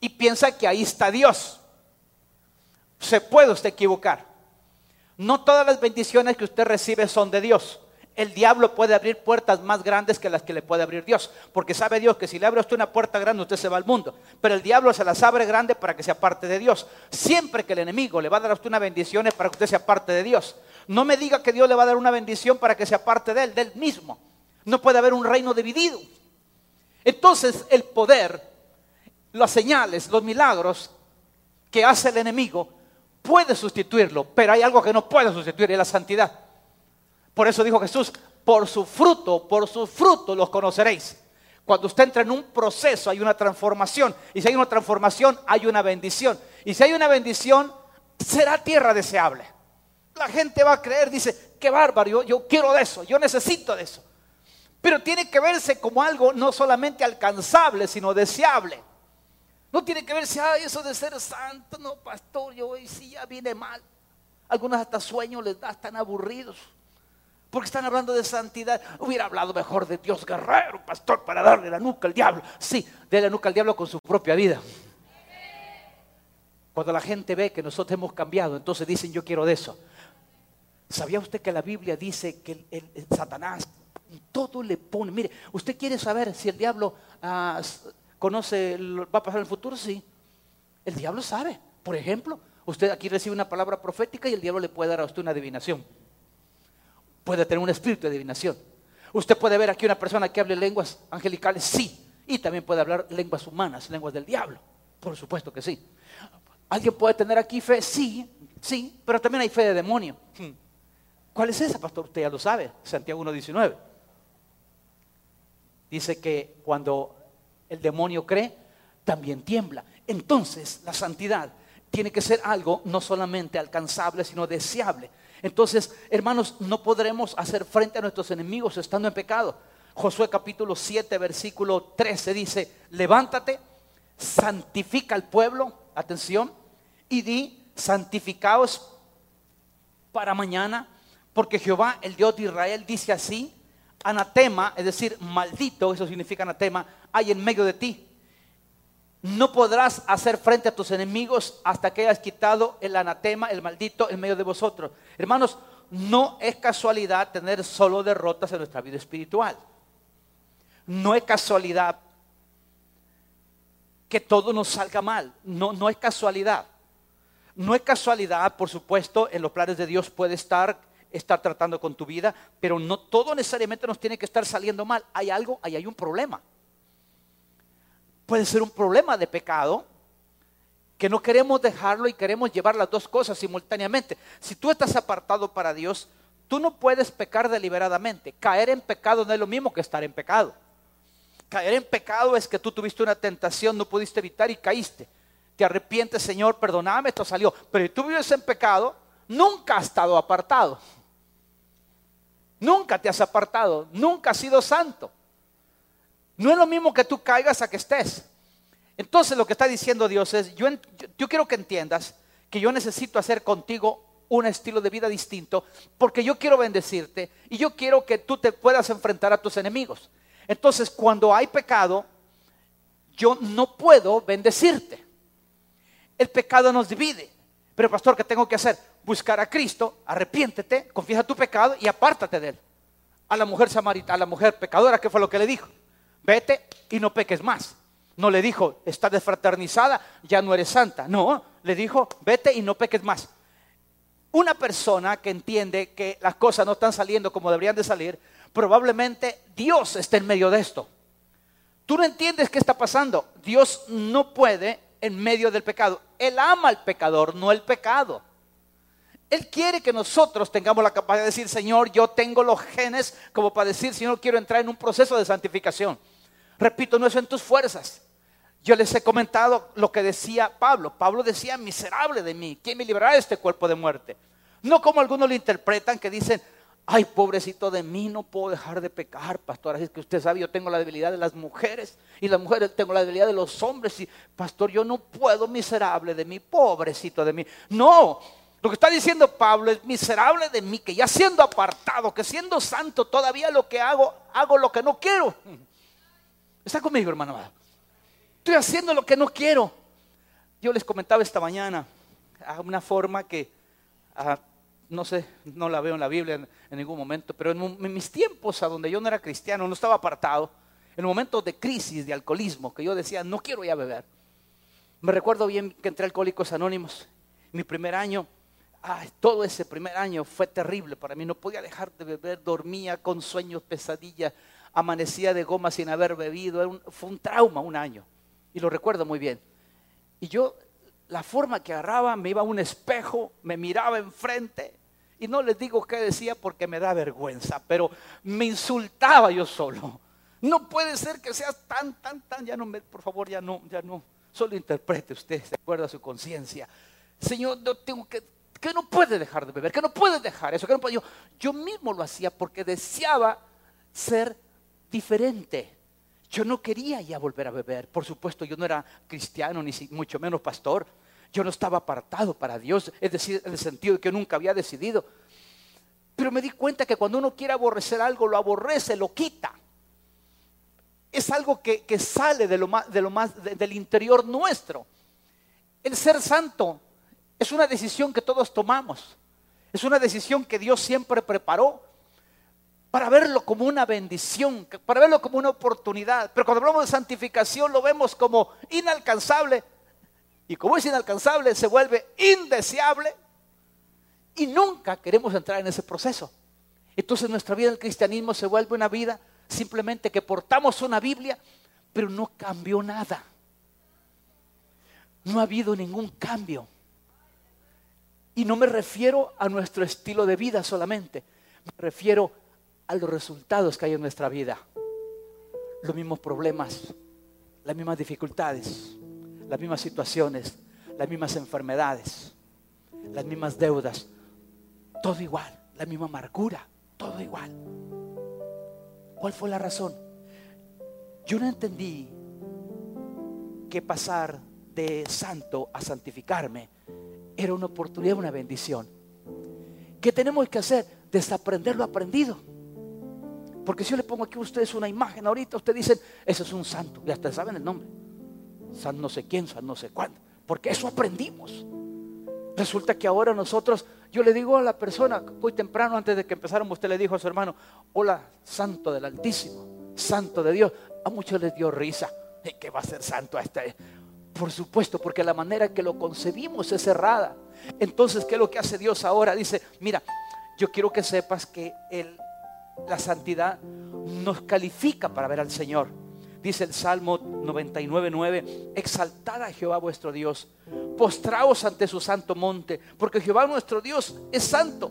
Y piensa que ahí está Dios. Se puede usted equivocar. No todas las bendiciones que usted recibe son de Dios el diablo puede abrir puertas más grandes que las que le puede abrir Dios. Porque sabe Dios que si le abre usted una puerta grande, usted se va al mundo. Pero el diablo se las abre grande para que sea parte de Dios. Siempre que el enemigo le va a dar a usted una bendición es para que usted sea parte de Dios. No me diga que Dios le va a dar una bendición para que sea parte de él, de él mismo. No puede haber un reino dividido. Entonces el poder, las señales, los milagros que hace el enemigo puede sustituirlo. Pero hay algo que no puede sustituir, es la santidad. Por eso dijo Jesús, por su fruto, por su fruto los conoceréis. Cuando usted entra en un proceso hay una transformación. Y si hay una transformación hay una bendición. Y si hay una bendición, será tierra deseable. La gente va a creer, dice, qué bárbaro, yo, quiero de eso, yo necesito de eso. Pero tiene que verse como algo no solamente alcanzable, sino deseable. No tiene que verse, ay, eso de ser santo, no, pastor, yo hoy sí ya viene mal. Algunos hasta sueños les da, están aburridos. Porque están hablando de santidad. Hubiera hablado mejor de Dios guerrero, pastor, para darle la nuca al diablo. Sí, de la nuca al diablo con su propia vida. Cuando la gente ve que nosotros hemos cambiado, entonces dicen yo quiero de eso. ¿Sabía usted que la Biblia dice que el, Satanás todo le pone? Mire, ¿usted quiere saber si el diablo ah, conoce, va a pasar en el futuro? Sí. El diablo sabe. Por ejemplo, usted aquí recibe una palabra profética y el diablo le puede dar a usted una adivinación puede tener un espíritu de adivinación. Usted puede ver aquí una persona que hable lenguas angelicales, sí, y también puede hablar lenguas humanas, lenguas del diablo, por supuesto que sí. ¿Alguien puede tener aquí fe? Sí, sí, pero también hay fe de demonio. Hmm. ¿Cuál es esa, pastor? Usted ya lo sabe, Santiago 1.19. Dice que cuando el demonio cree, también tiembla. Entonces, la santidad tiene que ser algo no solamente alcanzable, sino deseable. Entonces, hermanos, no podremos hacer frente a nuestros enemigos estando en pecado. Josué capítulo 7, versículo 13 dice, levántate, santifica al pueblo, atención, y di, santificaos para mañana, porque Jehová, el Dios de Israel, dice así, anatema, es decir, maldito, eso significa anatema, hay en medio de ti no podrás hacer frente a tus enemigos hasta que hayas quitado el anatema, el maldito, en medio de vosotros. Hermanos, no es casualidad tener solo derrotas en nuestra vida espiritual. No es casualidad que todo nos salga mal. No, no es casualidad. No es casualidad, por supuesto, en los planes de Dios puede estar, estar tratando con tu vida, pero no todo necesariamente nos tiene que estar saliendo mal. Hay algo, ahí hay un problema puede ser un problema de pecado que no queremos dejarlo y queremos llevar las dos cosas simultáneamente. Si tú estás apartado para Dios, tú no puedes pecar deliberadamente. Caer en pecado no es lo mismo que estar en pecado. Caer en pecado es que tú tuviste una tentación, no pudiste evitar y caíste. Te arrepientes, Señor, perdóname, esto salió. Pero si tú vives en pecado, nunca has estado apartado. Nunca te has apartado, nunca has sido santo. No es lo mismo que tú caigas a que estés. Entonces lo que está diciendo Dios es, yo, yo quiero que entiendas que yo necesito hacer contigo un estilo de vida distinto porque yo quiero bendecirte y yo quiero que tú te puedas enfrentar a tus enemigos. Entonces cuando hay pecado, yo no puedo bendecirte. El pecado nos divide. Pero pastor, ¿qué tengo que hacer? Buscar a Cristo, arrepiéntete, confiesa tu pecado y apártate de él. A la mujer samaritana, a la mujer pecadora, ¿qué fue lo que le dijo? Vete y no peques más. No le dijo, está desfraternizada, ya no eres santa. No, le dijo, vete y no peques más. Una persona que entiende que las cosas no están saliendo como deberían de salir, probablemente Dios está en medio de esto. Tú no entiendes qué está pasando. Dios no puede en medio del pecado. Él ama al pecador, no el pecado. Él quiere que nosotros tengamos la capacidad de decir, Señor, yo tengo los genes como para decir, Señor, quiero entrar en un proceso de santificación. Repito, no es en tus fuerzas. Yo les he comentado lo que decía Pablo. Pablo decía, miserable de mí, ¿quién me librará de este cuerpo de muerte? No como algunos lo interpretan, que dicen, ay, pobrecito de mí, no puedo dejar de pecar, pastor. Así es que usted sabe, yo tengo la debilidad de las mujeres y las mujeres tengo la debilidad de los hombres. Y, pastor, yo no puedo, miserable de mí, pobrecito de mí. No, lo que está diciendo Pablo es miserable de mí, que ya siendo apartado, que siendo santo, todavía lo que hago, hago lo que no quiero. Está conmigo, hermano. Estoy haciendo lo que no quiero. Yo les comentaba esta mañana a una forma que, ah, no sé, no la veo en la Biblia en, ningún momento, pero en, mis tiempos a donde yo no era cristiano, no estaba apartado, en momentos de crisis, de alcoholismo, que yo decía, no quiero ya beber. Me recuerdo bien que entré a Alcohólicos Anónimos, mi primer año, todo ese primer año fue terrible para mí, no podía dejar de beber, dormía con sueños, pesadillas, amanecía de goma sin haber bebido. fue un trauma un año. Y lo recuerdo muy bien. Y yo, la forma que agarraba, me iba a un espejo, me miraba enfrente. Y no les digo qué decía porque me da vergüenza, pero me insultaba yo solo. No puede ser que seas tan, tan, tan, ya no me, por favor, ya no, ya no. Solo interprete usted, de acuerdo a su conciencia. Señor, no tengo que, que no puede dejar de beber, que no puede dejar eso, que no puede. Yo, yo mismo lo hacía porque deseaba ser diferente. Yo no quería ya volver a beber. Por supuesto, yo no era cristiano, ni mucho menos pastor. Yo no estaba apartado para Dios, es decir, en el sentido de que nunca había decidido. Pero me di cuenta que cuando uno quiere aborrecer algo, lo aborrece, lo quita. Es algo que, sale de lo más, de lo más del interior nuestro. El ser santo es una decisión que todos tomamos. Es una decisión que Dios siempre preparó para verlo como una bendición, para verlo como una oportunidad. Pero cuando hablamos de santificación lo vemos como inalcanzable. Y como es inalcanzable, se vuelve indeseable. Y nunca queremos entrar en ese proceso. Entonces nuestra vida del cristianismo se vuelve una vida simplemente que portamos una Biblia, pero no cambió nada. No ha habido ningún cambio. Y no me refiero a nuestro estilo de vida solamente, me refiero a los resultados que hay en nuestra vida. Los mismos problemas, las mismas dificultades, las mismas situaciones, las mismas enfermedades, las mismas deudas, todo igual, la misma amargura, todo igual. ¿Cuál fue la razón? Yo no entendí que pasar de santo a santificarme era una oportunidad, una bendición. ¿Qué tenemos que hacer? Desaprender lo aprendido. Porque si yo le pongo aquí a ustedes una imagen ahorita, ustedes dicen, ese es un santo, y hasta saben el nombre. San no sé quién, san no sé cuándo. Porque eso aprendimos. Resulta que ahora nosotros, yo le digo a la persona, muy temprano antes de que empezáramos, usted le dijo a su hermano, hola, santo del Altísimo, santo de Dios. A muchos les dio risa. ¿Qué va a ser santo a este? Por supuesto, porque la manera que lo concebimos es errada. Entonces, ¿qué es lo que hace Dios ahora? Dice, mira, yo quiero que sepas que el la santidad nos califica para ver al Señor. Dice el Salmo 99.9, exaltad a Jehová vuestro Dios, postraos ante su santo monte, porque Jehová nuestro Dios es santo.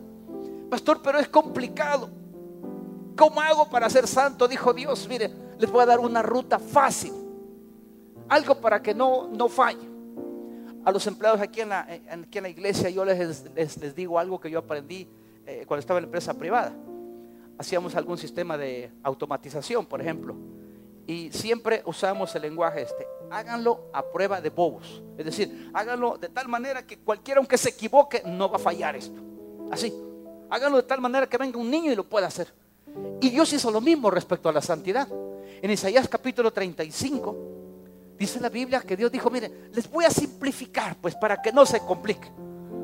Pastor, pero es complicado. ¿Cómo hago para ser santo? Dijo Dios. Mire, les voy a dar una ruta fácil. Algo para que no, no falle. A los empleados aquí en la, aquí en la iglesia yo les, les, digo algo que yo aprendí eh, cuando estaba en la empresa privada. Hacíamos algún sistema de automatización, por ejemplo. Y siempre usamos el lenguaje este. Háganlo a prueba de bobos. Es decir, háganlo de tal manera que cualquiera, aunque se equivoque, no va a fallar esto. Así. Háganlo de tal manera que venga un niño y lo pueda hacer. Y Dios hizo lo mismo respecto a la santidad. En Isaías capítulo 35 dice la Biblia que Dios dijo, mire, les voy a simplificar pues para que no se complique.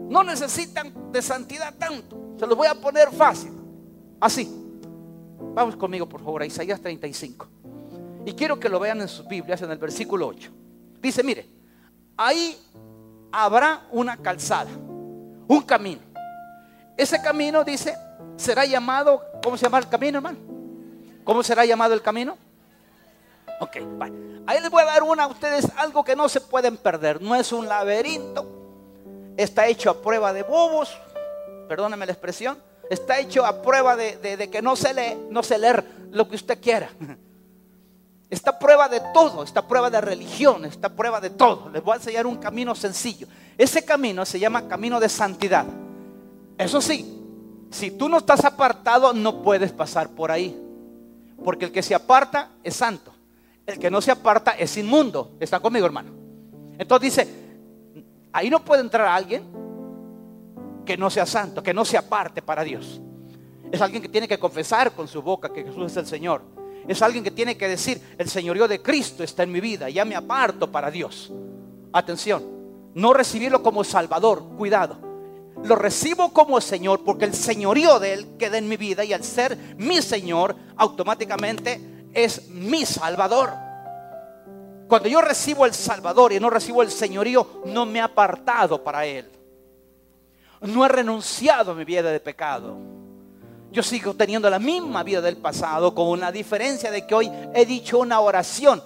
No necesitan de santidad tanto. Se los voy a poner fácil. Así. Vamos conmigo por favor a Isaías 35. Y quiero que lo vean en sus Biblias en el versículo 8. Dice, mire, ahí habrá una calzada, un camino. Ese camino, dice, será llamado, ¿cómo se llama el camino, hermano? ¿Cómo será llamado el camino? Ok, Ahí les voy a dar una a ustedes algo que no se pueden perder. No es un laberinto. Está hecho a prueba de bobos. Perdóname la expresión. Está hecho a prueba de, que no se lee, no se leer lo que usted quiera. Está prueba de todo, está prueba de religión, está prueba de todo. Les voy a enseñar un camino sencillo. Ese camino se llama camino de santidad. Eso sí, si tú no estás apartado, no puedes pasar por ahí. Porque el que se aparta es santo. El que no se aparta es inmundo. ¿Está conmigo, hermano? Entonces dice, ahí no puede entrar alguien que no sea santo, que no se aparte para Dios. Es alguien que tiene que confesar con su boca que Jesús es el Señor. Es alguien que tiene que decir, el señorío de Cristo está en mi vida, ya me aparto para Dios. Atención, no recibirlo como Salvador, cuidado. Lo recibo como Señor porque el señorío de Él queda en mi vida y al ser mi Señor, automáticamente es mi Salvador. Cuando yo recibo el Salvador y no recibo el señorío, no me he apartado para Él. No he renunciado a mi vida de pecado. Yo sigo teniendo la misma vida del pasado, con una diferencia de que hoy he dicho una oración.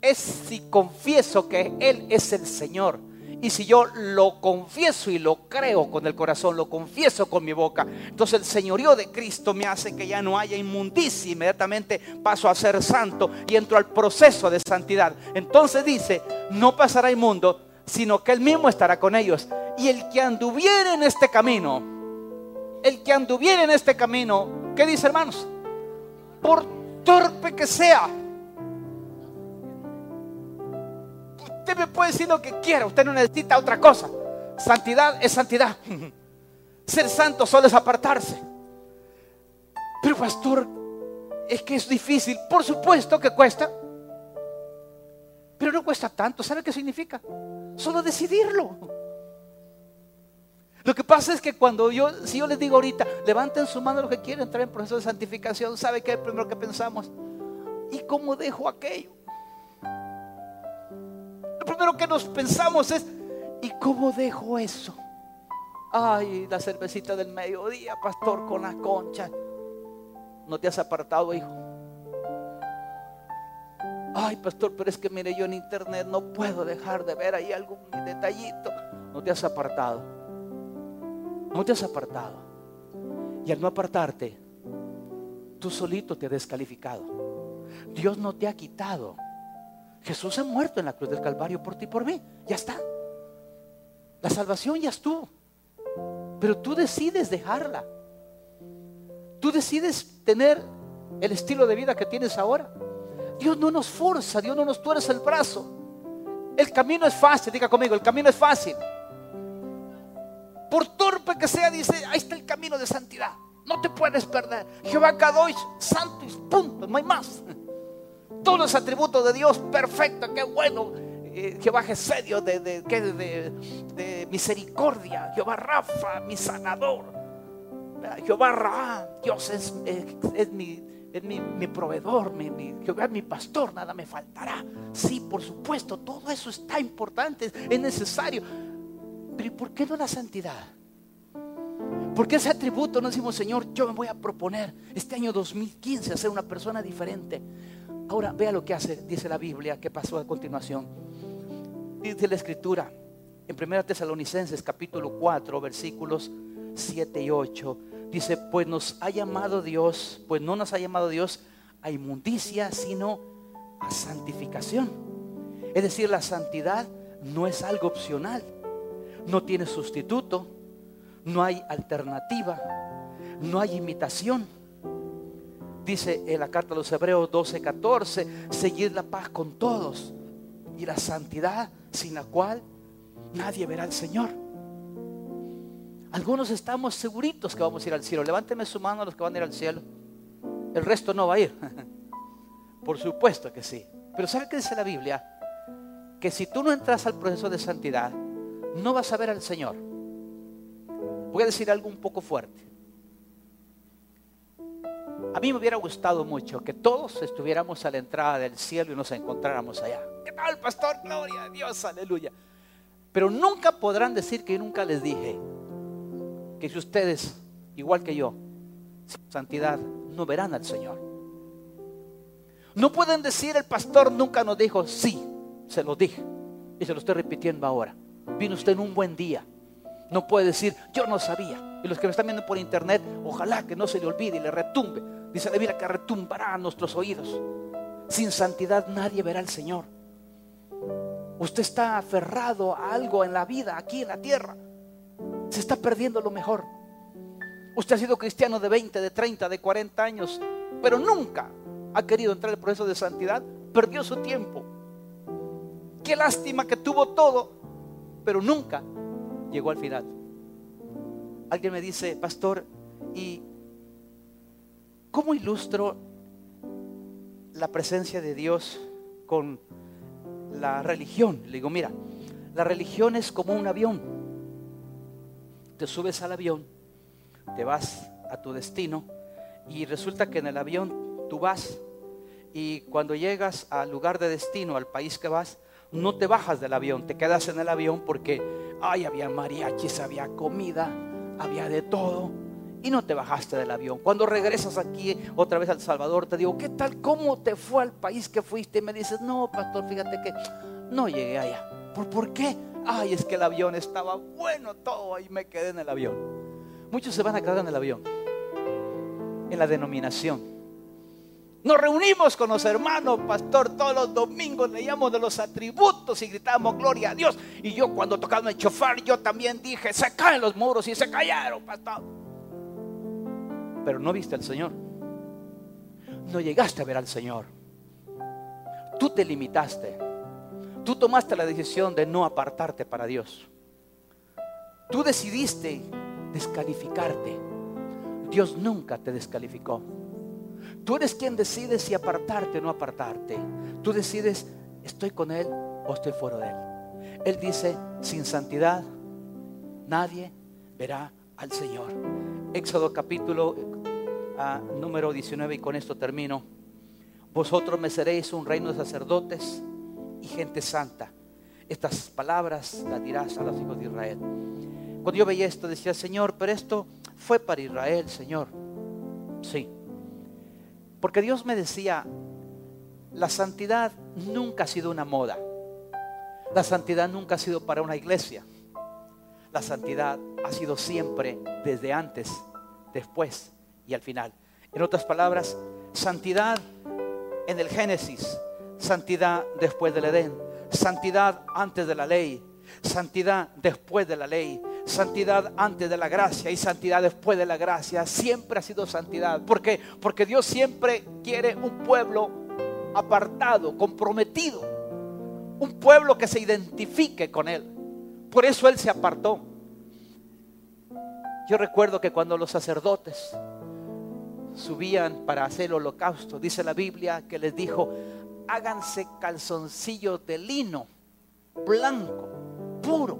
Es si confieso que Él es el Señor y si yo lo confieso y lo creo con el corazón, lo confieso con mi boca, entonces el señorío de Cristo me hace que ya no haya inmundicia. Inmediatamente paso a ser santo y entro al proceso de santidad. Entonces dice, no pasará inmundo, sino que Él mismo estará con ellos. Y el que anduviera en este camino, el que anduviera en este camino, ¿qué dice hermanos? Por torpe que sea, Usted me puede decir lo que quiera, usted no necesita otra cosa. Santidad es santidad. Ser santo solo es apartarse. Pero pastor, es que es difícil. Por supuesto que cuesta. Pero no cuesta tanto. ¿Sabe qué significa? Solo decidirlo. Lo que pasa es que cuando yo, si yo les digo ahorita, levanten su mano los que quieren entrar en proceso de santificación, ¿sabe qué es lo primero que pensamos? ¿Y cómo dejo aquello? Lo primero que nos pensamos es, ¿y cómo dejo eso? Ay, la cervecita del mediodía, pastor, con las conchas. ¿No te has apartado, hijo? Ay, pastor, pero es que mire, yo en internet no puedo dejar de ver ahí algún detallito. No te has apartado. No te has apartado. Y al no apartarte, tú solito te has descalificado. Dios no te ha quitado Jesús ha muerto en la cruz del Calvario por ti y por mí. Ya está. La salvación ya estuvo. Pero tú decides dejarla. Tú decides tener el estilo de vida que tienes ahora. Dios no nos forza, Dios no nos tuerce el brazo. El camino es fácil, diga conmigo, el camino es fácil. Por torpe que sea, dice, ahí está el camino de santidad. No te puedes perder. Jehová Kadosh, santo y punto, no hay más todos los atributos de Dios, perfecto, qué bueno. Eh, Jehová Jesedio de, de, de, misericordia, Jehová Rafa, mi sanador, Jehová Ra, Dios es, es, mi, mi, proveedor, mi, Jehová es mi pastor, nada me faltará. Sí, por supuesto, todo eso está importante, es necesario. Pero ¿y por qué no la santidad? Porque ese atributo no decimos, Señor, yo me voy a proponer este año 2015 a ser una persona diferente. Ahora vea lo que hace, dice la Biblia, que pasó a continuación. Dice la escritura en 1 Tesalonicenses capítulo 4 versículos 7 y 8. Dice, pues nos ha llamado Dios, pues no nos ha llamado Dios a inmundicia, sino a santificación. Es decir, la santidad no es algo opcional, no tiene sustituto, no hay alternativa, no hay imitación. Dice en la carta a los Hebreos 12, 14, seguir la paz con todos y la santidad sin la cual nadie verá al Señor. Algunos estamos seguritos que vamos a ir al cielo. Levánteme su mano a los que van a ir al cielo. El resto no va a ir. Por supuesto que sí. Pero ¿sabe qué dice la Biblia? Que si tú no entras al proceso de santidad, no vas a ver al Señor. Voy a decir algo un poco fuerte. A mí me hubiera gustado mucho que todos estuviéramos a la entrada del cielo y nos encontráramos allá. ¿Qué tal, pastor? Gloria a Dios, aleluya. Pero nunca podrán decir que nunca les dije que si ustedes, igual que yo, sin santidad, no verán al Señor. No pueden decir el pastor nunca nos dijo, sí, se lo dije. Y se lo estoy repitiendo ahora. Vino usted en un buen día. No puede decir, yo no sabía. Y los que me están viendo por internet, ojalá que no se le olvide y le retumbe. Dice la Biblia que retumbará a nuestros oídos. Sin santidad nadie verá al Señor. Usted está aferrado a algo en la vida, aquí en la tierra. Se está perdiendo lo mejor. Usted ha sido cristiano de 20, de 30, de 40 años, pero nunca ha querido entrar en el proceso de santidad. Perdió su tiempo. Qué lástima que tuvo todo, pero nunca llegó al final. Alguien me dice, pastor, ¿y cómo ilustro la presencia de Dios con la religión? Le digo, mira, la religión es como un avión. Te subes al avión, te vas a tu destino y resulta que en el avión tú vas y cuando llegas al lugar de destino, al país que vas, no te bajas del avión, te quedas en el avión porque, ay, había mariachis, había comida, había de todo. Y no te bajaste del avión. Cuando regresas aquí otra vez al Salvador, te digo, ¿qué tal? ¿Cómo te fue al país que fuiste? Y me dices, no, pastor, fíjate que no llegué allá. ¿Por, ¿Por qué? Ay, es que el avión estaba bueno todo y me quedé en el avión. Muchos se van a quedar en el avión, en la denominación nos reunimos con los hermanos, pastor, todos los domingos leíamos de los atributos y gritábamos gloria a Dios. Y yo cuando tocaba el chofar, yo también dije, se caen los muros y se callaron, pastor. Pero no viste al Señor. No llegaste a ver al Señor. Tú te limitaste. Tú tomaste la decisión de no apartarte para Dios. Tú decidiste descalificarte. Dios nunca te descalificó. Tú eres quien decide si apartarte o no apartarte. Tú decides, estoy con Él o estoy fuera de Él. Él dice, sin santidad nadie verá al Señor. Éxodo capítulo ah, número 19 y con esto termino. Vosotros me seréis un reino de sacerdotes y gente santa. Estas palabras las dirás a los hijos de Israel. Cuando yo veía esto decía, Señor, pero esto fue para Israel, Señor. Sí. Porque Dios me decía, la santidad nunca ha sido una moda. La santidad nunca ha sido para una iglesia. La santidad ha sido siempre desde antes, después y al final. En otras palabras, santidad en el Génesis, santidad después del Edén, santidad antes de la ley, santidad después de la ley, santidad antes de la gracia y santidad después de la gracia. Siempre ha sido santidad. ¿Por qué? Porque Dios siempre quiere un pueblo apartado, comprometido. Un pueblo que se identifique con Él. Por eso Él se apartó. Yo recuerdo que cuando los sacerdotes subían para hacer el holocausto, dice la Biblia que les dijo, háganse calzoncillos de lino blanco, puro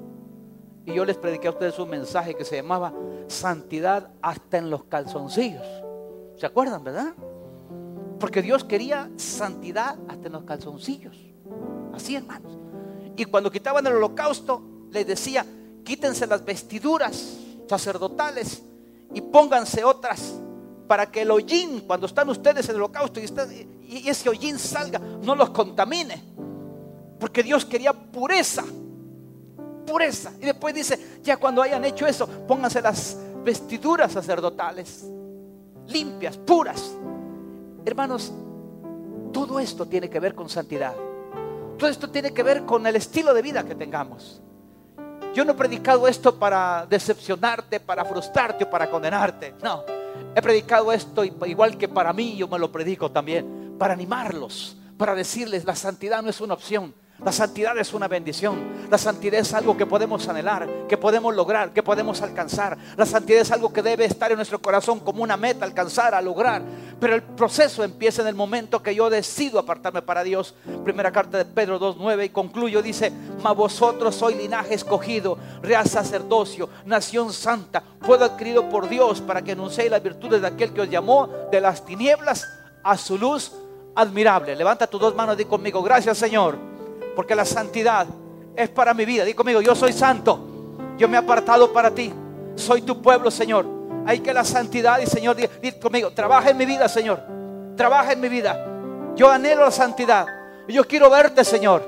y yo les prediqué a ustedes un mensaje que se llamaba Santidad hasta en los calzoncillos. ¿Se acuerdan, verdad? Porque Dios quería santidad hasta en los calzoncillos. Así, hermanos. Y cuando quitaban el holocausto, les decía, quítense las vestiduras sacerdotales y pónganse otras para que el hollín, cuando están ustedes en el holocausto y, y ese hollín salga, no los contamine. Porque Dios quería pureza pureza. Y después dice, ya cuando hayan hecho eso, pónganse las vestiduras sacerdotales, limpias, puras. Hermanos, Todo esto tiene que ver con santidad. Todo esto tiene que ver con el estilo de vida que tengamos. Yo no he predicado esto para decepcionarte, para frustrarte o para condenarte. No, he predicado esto igual que para mí, yo me lo predico también, para animarlos, para decirles, la santidad no es una opción, la santidad es una bendición. La santidad es algo que podemos anhelar, que podemos lograr, que podemos alcanzar. La santidad es algo que debe estar en nuestro corazón como una meta, alcanzar, a lograr. Pero el proceso empieza en el momento que yo decido apartarme para Dios. Primera carta de Pedro 2.9 y concluyo, dice, mas vosotros sois linaje escogido, real sacerdocio, nación santa, pueblo adquirido por Dios para que anunciéis las virtudes de aquel que os llamó de las tinieblas a su luz admirable. Levanta tus dos manos y conmigo, gracias Señor porque la santidad es para mi vida. Di conmigo, yo soy santo. Yo me he apartado para ti. Soy tu pueblo, Señor. Hay que la santidad y Señor, di, conmigo, trabaja en mi vida, Señor. Trabaja en mi vida. Yo anhelo la santidad. Yo quiero verte, Señor.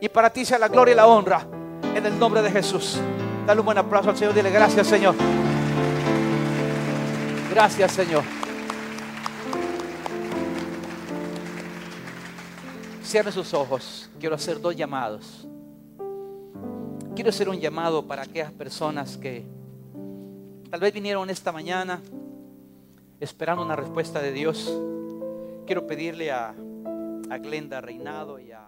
Y para ti sea la gloria y la honra. En el nombre de Jesús. Dale un buen aplauso al Señor. Dile gracias, Señor. Gracias, Señor. Cierre sus ojos. Quiero hacer dos llamados. Quiero hacer un llamado para aquellas personas que tal vez vinieron esta mañana esperando una respuesta de Dios. Quiero pedirle a, Glenda Reinado y a